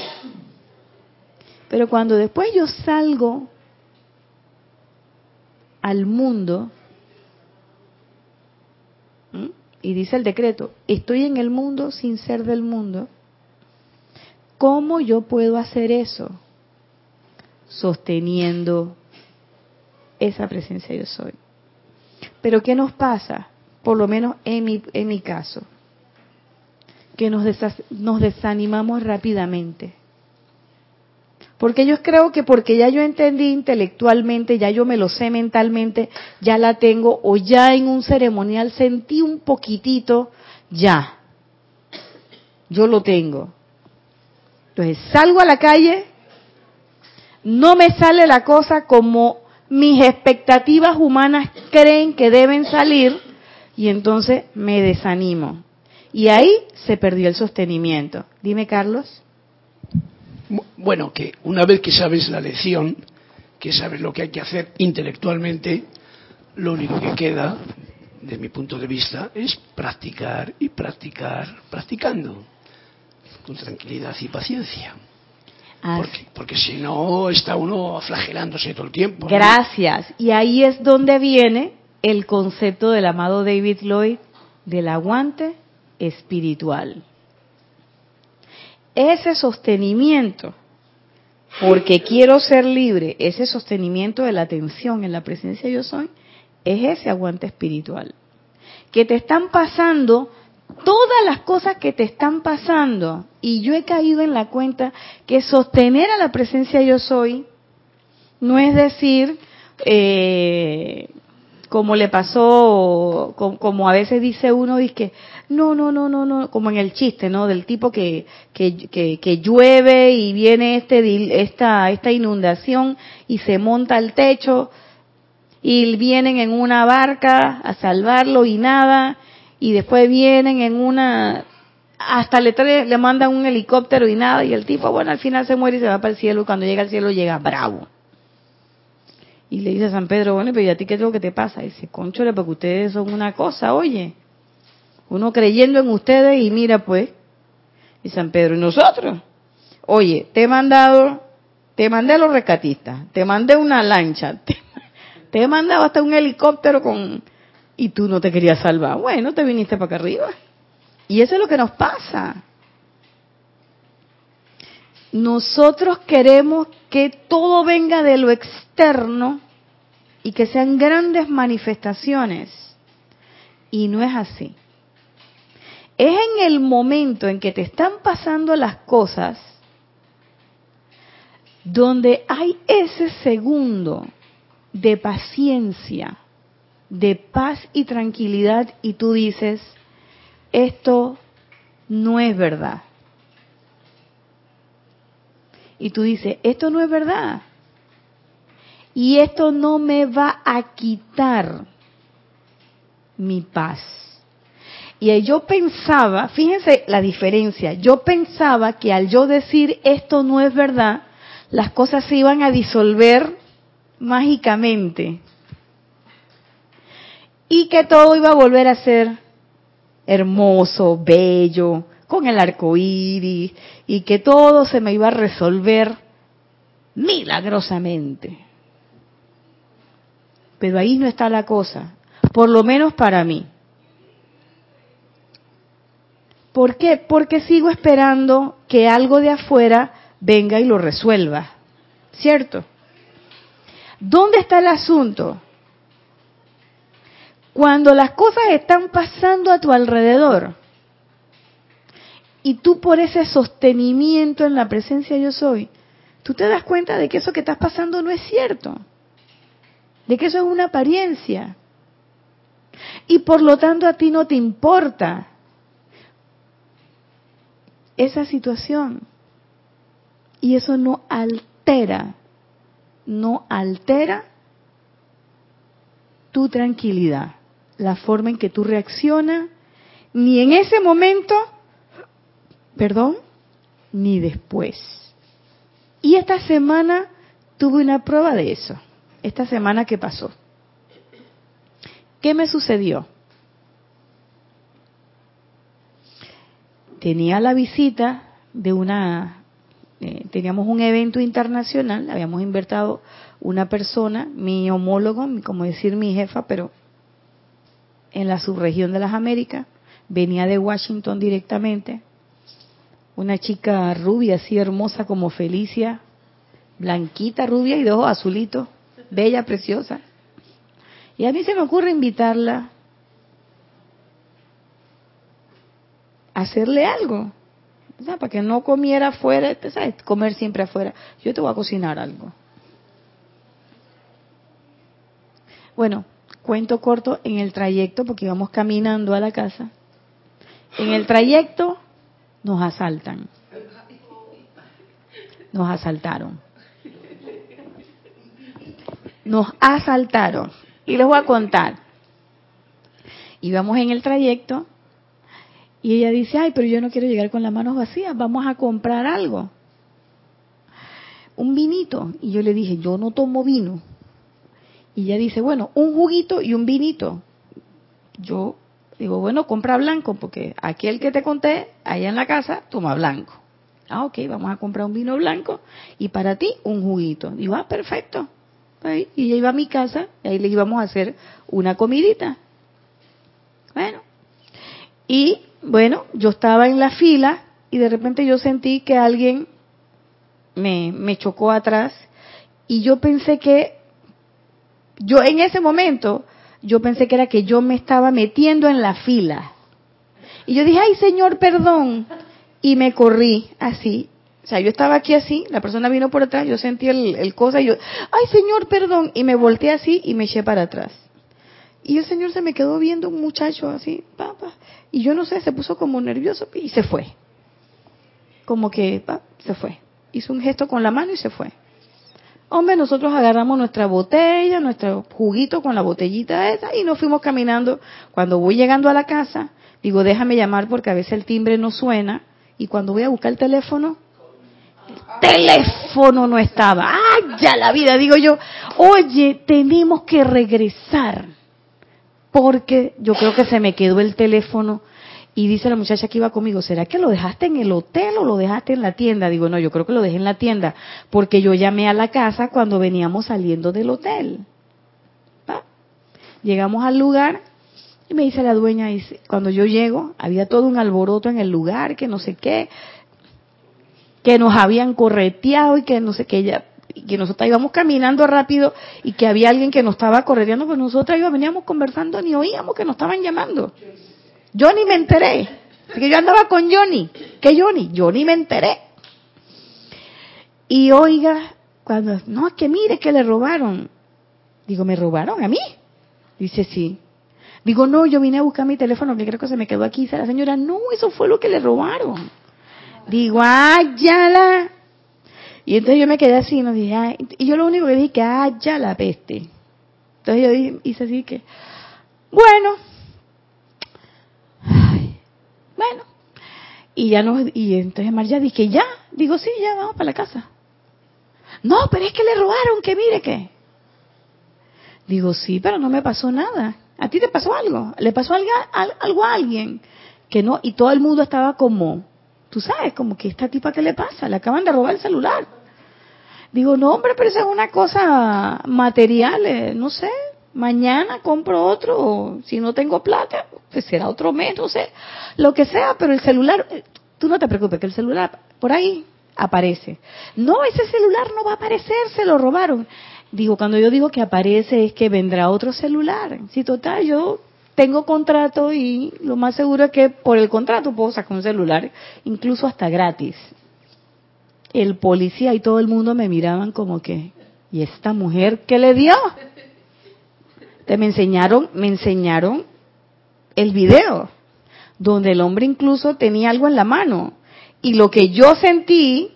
Pero cuando después yo salgo al mundo, y dice el decreto, estoy en el mundo sin ser del mundo, ¿cómo yo puedo hacer eso? Sosteniendo esa presencia yo soy. Pero ¿qué nos pasa? Por lo menos en mi, en mi caso, que nos, nos desanimamos rápidamente porque yo creo que porque ya yo entendí intelectualmente, ya yo me lo sé mentalmente, ya la tengo, o ya en un ceremonial sentí un poquitito, ya, yo lo tengo. Entonces salgo a la calle, no me sale la cosa como mis expectativas humanas creen que deben salir, y entonces me desanimo. Y ahí se perdió el sostenimiento. Dime, Carlos. Bueno, que una vez que sabes la lección, que sabes lo que hay que hacer intelectualmente, lo único que queda, de mi punto de vista, es practicar y practicar, practicando, con tranquilidad y paciencia. Porque, porque, si no, está uno flagelándose todo el tiempo. Gracias. Y ahí es donde viene el concepto del amado David Lloyd del aguante espiritual ese sostenimiento, porque quiero ser libre, ese sostenimiento de la atención en la presencia yo soy, es ese aguante espiritual. Que te están pasando todas las cosas que te están pasando, y yo he caído en la cuenta que sostener a la presencia yo soy no es decir, eh, como le pasó, como, a veces dice uno, dice que no, no, no, no, no, como en el chiste, ¿no? Del tipo que, que, que, llueve y viene este, esta, esta inundación y se monta al techo y vienen en una barca a salvarlo y nada, y después vienen en una, hasta le, le mandan un helicóptero y nada, y el tipo, bueno, al final se muere y se va para el cielo, y cuando llega al cielo llega bravo. Y le dice a San Pedro, bueno, pero ¿y a ti qué es lo que te pasa? Dice, conchole, porque ustedes son una cosa, oye. Uno creyendo en ustedes y mira pues. Y San Pedro, ¿y nosotros? Oye, te he mandado, te mandé a los rescatistas, te mandé una lancha, te, te he mandado hasta un helicóptero con... Y tú no te querías salvar. Bueno, te viniste para acá arriba. Y eso es lo que nos pasa. Nosotros queremos que todo venga de lo externo y que sean grandes manifestaciones. Y no es así. Es en el momento en que te están pasando las cosas donde hay ese segundo de paciencia, de paz y tranquilidad y tú dices, esto no es verdad y tú dices, esto no es verdad. Y esto no me va a quitar mi paz. Y yo pensaba, fíjense la diferencia, yo pensaba que al yo decir esto no es verdad, las cosas se iban a disolver mágicamente. Y que todo iba a volver a ser hermoso, bello, con el arco iris, y que todo se me iba a resolver milagrosamente. Pero ahí no está la cosa, por lo menos para mí. ¿Por qué? Porque sigo esperando que algo de afuera venga y lo resuelva. ¿Cierto? ¿Dónde está el asunto? Cuando las cosas están pasando a tu alrededor y tú por ese sostenimiento en la presencia yo soy, tú te das cuenta de que eso que estás pasando no es cierto, de que eso es una apariencia. Y por lo tanto a ti no te importa esa situación. Y eso no altera, no altera tu tranquilidad, la forma en que tú reaccionas, ni en ese momento, perdón, ni después. Y esta semana tuve una prueba de eso, esta semana que pasó. ¿Qué me sucedió? Tenía la visita de una, eh, teníamos un evento internacional, habíamos invertido una persona, mi homólogo, como decir mi jefa, pero en la subregión de las Américas, venía de Washington directamente, una chica rubia, así hermosa como Felicia, blanquita, rubia y de ojos azulitos, bella, preciosa. Y a mí se me ocurre invitarla a hacerle algo, para que no comiera afuera, ¿sabes? Comer siempre afuera. Yo te voy a cocinar algo. Bueno, cuento corto en el trayecto, porque íbamos caminando a la casa. En el trayecto nos asaltan. Nos asaltaron. Nos asaltaron. Y les voy a contar. Íbamos en el trayecto y ella dice, ay, pero yo no quiero llegar con las manos vacías, vamos a comprar algo. Un vinito. Y yo le dije, yo no tomo vino. Y ella dice, bueno, un juguito y un vinito. Yo digo, bueno, compra blanco, porque aquel que te conté, allá en la casa, toma blanco. Ah, ok, vamos a comprar un vino blanco y para ti un juguito. Digo, ah, perfecto. Y ella iba a mi casa y ahí le íbamos a hacer una comidita. Bueno, y bueno, yo estaba en la fila y de repente yo sentí que alguien me, me chocó atrás y yo pensé que yo en ese momento, yo pensé que era que yo me estaba metiendo en la fila. Y yo dije, ay Señor, perdón. Y me corrí así. O sea, yo estaba aquí así, la persona vino por atrás, yo sentí el, cosa y yo, ay Señor, perdón. Y me volteé así y me eché para atrás. Y el Señor se me quedó viendo un muchacho así, papá. Y yo no sé, se puso como nervioso y se fue. Como que, pa, se fue. Hizo un gesto con la mano y se fue. Hombre, nosotros agarramos nuestra botella, nuestro juguito con la botellita esa y nos fuimos caminando. Cuando voy llegando a la casa, digo, déjame llamar porque a veces el timbre no suena. Y cuando voy a buscar el teléfono, el teléfono no estaba. ¡Ay, ya la vida! Digo yo, oye, tenemos que regresar. Porque yo creo que se me quedó el teléfono y dice la muchacha que iba conmigo, ¿será que lo dejaste en el hotel o lo dejaste en la tienda? Digo, no, yo creo que lo dejé en la tienda, porque yo llamé a la casa cuando veníamos saliendo del hotel. Llegamos al lugar y me dice la dueña, dice, cuando yo llego, había todo un alboroto en el lugar, que no sé qué, que nos habían correteado y que no sé qué, ella, que nosotros íbamos caminando rápido y que había alguien que nos estaba correteando, pues nosotros íbamos, veníamos conversando ni oíamos que nos estaban llamando. Yo ni me enteré. Que yo andaba con Johnny. ¿Qué Johnny? Yo ni me enteré. Y oiga, cuando, no, es que mire que le robaron. Digo, ¿me robaron a mí? Dice, sí. Digo, no, yo vine a buscar mi teléfono, que creo que se me quedó aquí. Dice la señora, no, eso fue lo que le robaron. Digo, ah, ya la. Y entonces yo me quedé así, no dije, ay, y yo lo único que dije que, ah, ya peste. Entonces yo di- hice así que, bueno, ay, bueno. Y ya no, y entonces María dije, ya, digo, sí, ya vamos para la casa. No, pero es que le robaron, que mire que. Digo, sí, pero no me pasó nada. ¿A ti te pasó algo? ¿Le pasó algo, al- algo a alguien? Que no, y todo el mundo estaba como, tú sabes, como que esta tipa, ¿qué le pasa? Le acaban de robar el celular. Digo, no, hombre, pero eso es una cosa material, eh, no sé. Mañana compro otro, si no tengo plata, pues será otro mes, no sé. Lo que sea, pero el celular, eh, tú no te preocupes, que el celular por ahí aparece. No, ese celular no va a aparecer, se lo robaron. Digo, cuando yo digo que aparece es que vendrá otro celular. Si total, yo tengo contrato y lo más seguro es que por el contrato puedo sacar un celular, incluso hasta gratis. El policía y todo el mundo me miraban como que, ¿y esta mujer qué le dio? Me enseñaron, me enseñaron el video, donde el hombre incluso tenía algo en la mano. Y lo que yo sentí,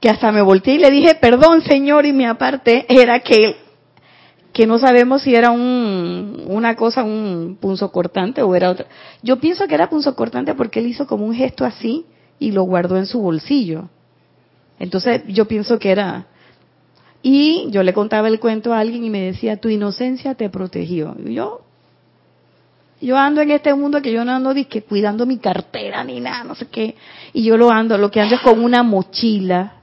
que hasta me volteé y le dije, perdón señor, y me aparté, era que, que no sabemos si era un, una cosa, un punzo cortante o era otra. Yo pienso que era punzo cortante porque él hizo como un gesto así y lo guardó en su bolsillo. Entonces yo pienso que era... Y yo le contaba el cuento a alguien y me decía, tu inocencia te protegió. Y yo, yo ando en este mundo que yo no ando que cuidando mi cartera ni nada, no sé qué. Y yo lo ando, lo que ando es con una mochila.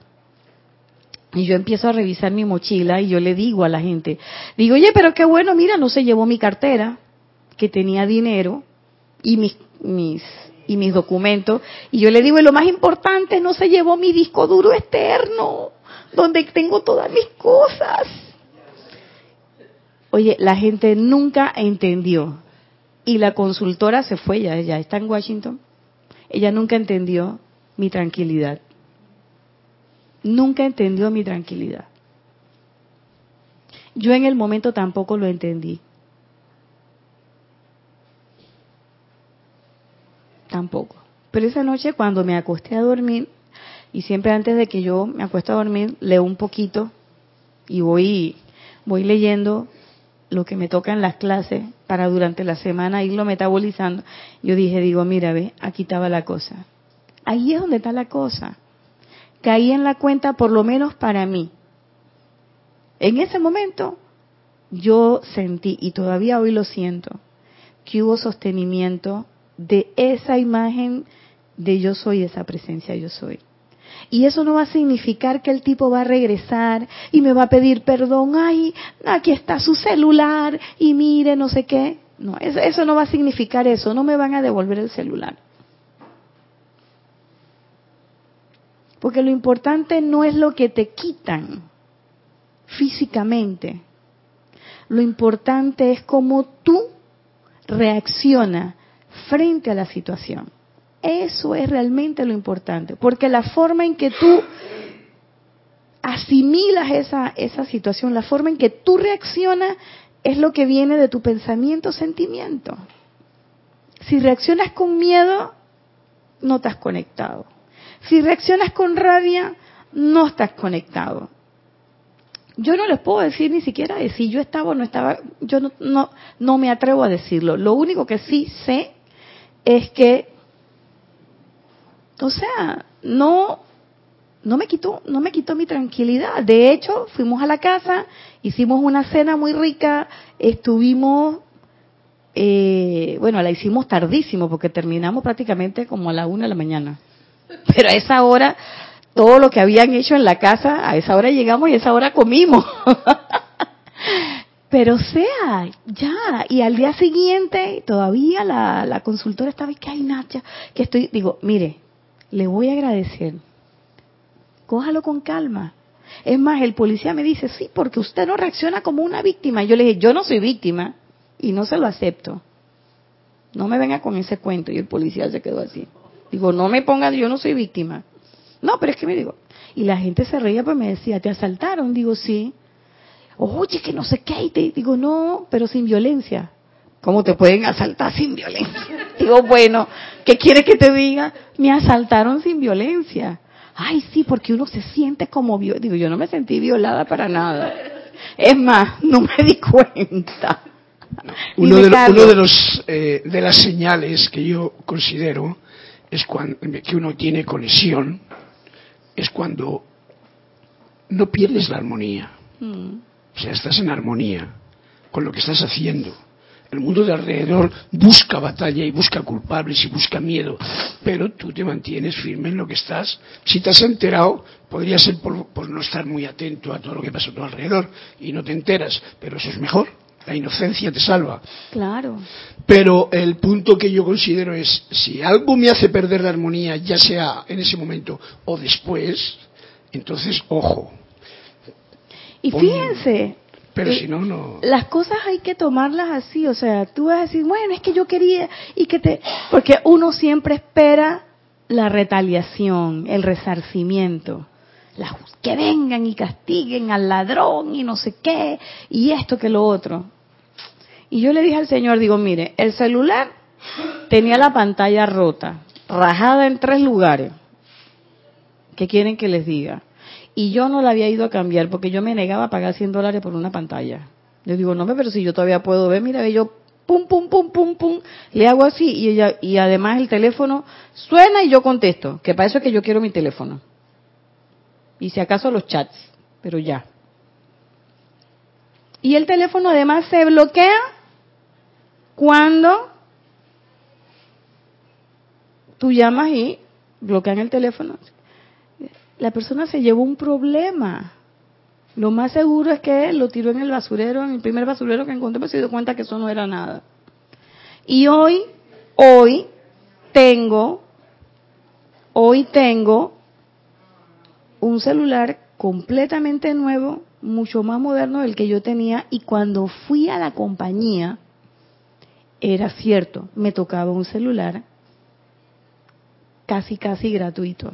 Y yo empiezo a revisar mi mochila y yo le digo a la gente, digo, oye, pero qué bueno, mira, no se llevó mi cartera, que tenía dinero, y mis, mis, y mis documentos. Y yo le digo, y lo más importante, no se llevó mi disco duro externo, donde tengo todas mis cosas. Oye, la gente nunca entendió. Y la consultora se fue, ya, ya está en Washington. Ella nunca entendió mi tranquilidad. Nunca entendió mi tranquilidad. Yo en el momento tampoco lo entendí. Tampoco. Pero esa noche cuando me acosté a dormir, y siempre antes de que yo me acuesto a dormir, leo un poquito y voy, voy leyendo lo que me toca en las clases para durante la semana irlo metabolizando. Yo dije, digo, mira, ve, aquí estaba la cosa. Ahí es donde está la cosa. Caí en la cuenta, por lo menos para mí. En ese momento, yo sentí, y todavía hoy lo siento, que hubo sostenimiento de esa imagen de yo soy, esa presencia yo soy. Y eso no va a significar que el tipo va a regresar y me va a pedir perdón. Ay, aquí está su celular y mire, no sé qué. No, eso, no va a significar eso. No me van a devolver el celular. Porque lo importante no es lo que te quitan físicamente. Lo importante es cómo tú reaccionas frente a la situación. Eso es realmente lo importante, porque la forma en que tú asimilas esa, esa situación, la forma en que tú reaccionas es lo que viene de tu pensamiento, sentimiento. Si reaccionas con miedo, no estás conectado. Si reaccionas con rabia, no estás conectado. Yo no les puedo decir ni siquiera de si yo estaba o no estaba, yo no, me atrevo a decirlo. Lo único que sí sé es que o sea, no, no me quitó, no me quitó mi tranquilidad. De hecho, fuimos a la casa, hicimos una cena muy rica, estuvimos, eh, bueno, la hicimos tardísimo porque terminamos prácticamente como a la una de la mañana. Pero a esa hora, todo lo que habían hecho en la casa, a esa hora llegamos y a esa hora comimos. Pero sea, ya, y al día siguiente todavía la, la consultora estaba, que hay Nacha, que estoy, digo, mire, le voy a agradecer. Cójalo con calma. Es más, el policía me dice, sí, porque usted no reacciona como una víctima. Y yo le dije, yo no soy víctima y no se lo acepto. No me venga con ese cuento. Y el policía se quedó así. Digo, no me ponga, yo no soy víctima. No, pero es que me digo. Y la gente se reía, pues me decía, ¿te asaltaron? Digo, sí. Oye, que no sé qué. Y te digo, no, pero sin violencia. ¿Cómo te pueden asaltar sin violencia? Digo, bueno, ¿qué quieres que te diga? Me asaltaron sin violencia. Ay, sí, porque uno se siente como violada. Digo, yo no me sentí violada para nada. Es más, no me di cuenta. Uno de, lo- uno de los eh, de las señales que yo considero es cuando que uno tiene conexión es cuando no pierdes la armonía. Mm. O sea, estás en armonía con lo que estás haciendo. El mundo de alrededor busca batalla y busca culpables y busca miedo, pero tú te mantienes firme en lo que estás. Si te has enterado, podría ser por, por no estar muy atento a todo lo que pasa a tu alrededor y no te enteras, pero eso es mejor. La inocencia te salva. Claro. Pero el punto que yo considero es, si algo me hace perder la armonía, ya sea en ese momento o después, entonces, ojo. Y fíjense, Pero Eh, si no, no... las cosas hay que tomarlas así, o sea, tú vas a decir, bueno, es que yo quería y que te... Porque uno siempre espera la retaliación, el resarcimiento, la- que vengan y castiguen al ladrón y no sé qué, y esto que lo otro. Y yo le dije al Señor, digo, mire, el celular tenía la pantalla rota, rajada en tres lugares. ¿Qué quieren que les diga? Y yo no la había ido a cambiar porque yo me negaba a pagar 100 dólares por una pantalla. Yo digo, no, pero si yo todavía puedo ver, mira, yo pum, pum, pum, pum, pum, le hago así y, ella, y además el teléfono suena y yo contesto, que para eso es que yo quiero mi teléfono. Y si acaso los chats, pero ya. Y el teléfono además se bloquea cuando tú llamas y bloquean el teléfono. La persona se llevó un problema. Lo más seguro es que lo tiró en el basurero, en el primer basurero que encontró, pero se dio cuenta que eso no era nada. Y hoy, hoy tengo, hoy tengo un celular completamente nuevo, mucho más moderno del que yo tenía, y cuando fui a la compañía, era cierto, me tocaba un celular casi, casi gratuito.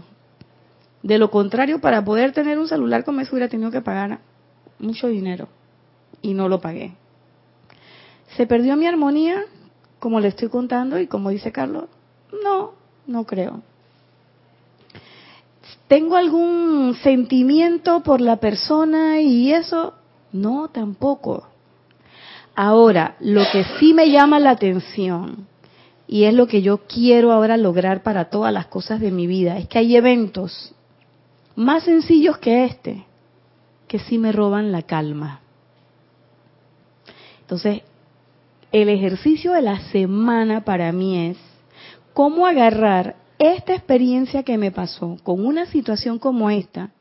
De lo contrario, para poder tener un celular como ese hubiera tenido que pagar mucho dinero y no lo pagué. ¿Se perdió mi armonía, como le estoy contando y como dice Carlos? No, no creo. ¿Tengo algún sentimiento por la persona y eso? No, tampoco. Ahora, lo que sí me llama la atención y es lo que yo quiero ahora lograr para todas las cosas de mi vida, es que hay eventos más sencillos que este que sí me roban la calma. Entonces, el ejercicio de la semana para mí es cómo agarrar esta experiencia que me pasó con una situación como esta,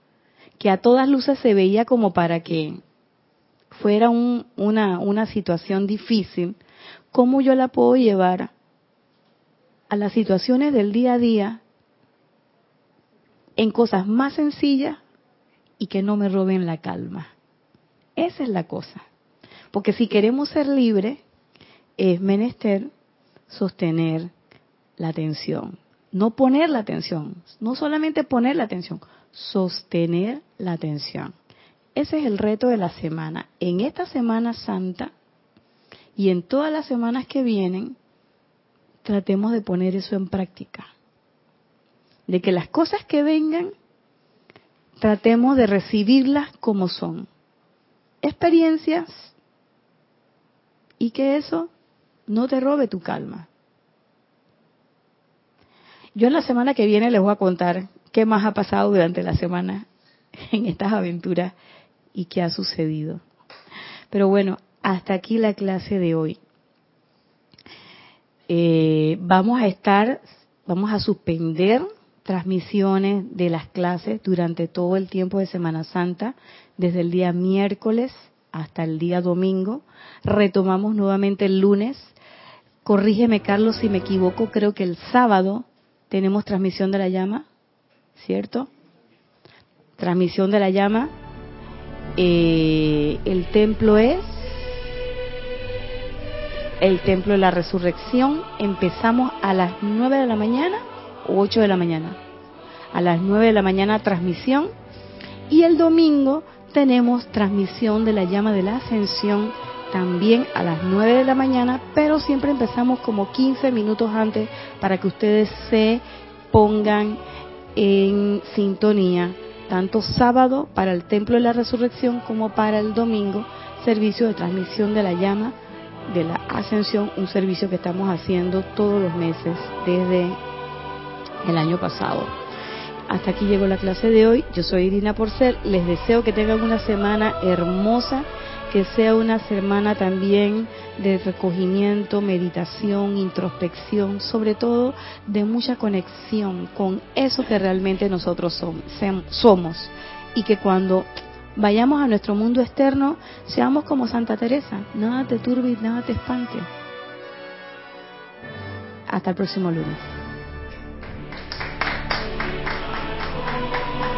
que a todas luces se veía como para que fuera un- una, una situación difícil, cómo yo la puedo llevar a las situaciones del día a día en cosas más sencillas y que no me roben la calma. Esa es la cosa. Porque si queremos ser libres, es menester sostener la atención. No poner la atención, no solamente poner la atención, sostener la atención. Ese es el reto de la semana. En esta Semana Santa y en todas las semanas que vienen, tratemos de poner eso en práctica. De que las cosas que vengan, tratemos de recibirlas como son. Experiencias y que eso no te robe tu calma. Yo en la semana que viene les voy a contar qué más ha pasado durante la semana en estas aventuras y qué ha sucedido. Pero bueno, hasta aquí la clase de hoy. Eh, vamos a estar, vamos a suspender transmisiones de las clases durante todo el tiempo de Semana Santa, desde el día miércoles hasta el día domingo. Retomamos nuevamente el lunes. Corrígeme, Carlos, si me equivoco, creo que el sábado tenemos transmisión de la llama, ¿cierto? Transmisión de la llama. Eh, el templo es el templo de la resurrección. Empezamos a las 9 de la mañana 8 de la mañana. A las 9 de la mañana transmisión. Y el domingo tenemos transmisión de la llama de la ascensión también a las 9 de la mañana, pero siempre empezamos como 15 minutos antes para que ustedes se pongan en sintonía, tanto sábado para el Templo de la Resurrección como para el domingo, servicio de transmisión de la llama de la ascensión, un servicio que estamos haciendo todos los meses desde el año pasado. Hasta aquí llegó la clase de hoy. Yo soy Irina Porcel. Les deseo que tengan una semana hermosa, que sea una semana también de recogimiento, meditación, introspección, sobre todo de mucha conexión con eso que realmente nosotros somos. Y que cuando vayamos a nuestro mundo externo, seamos como Santa Teresa, nada te turbe nada te espante. Hasta el próximo lunes.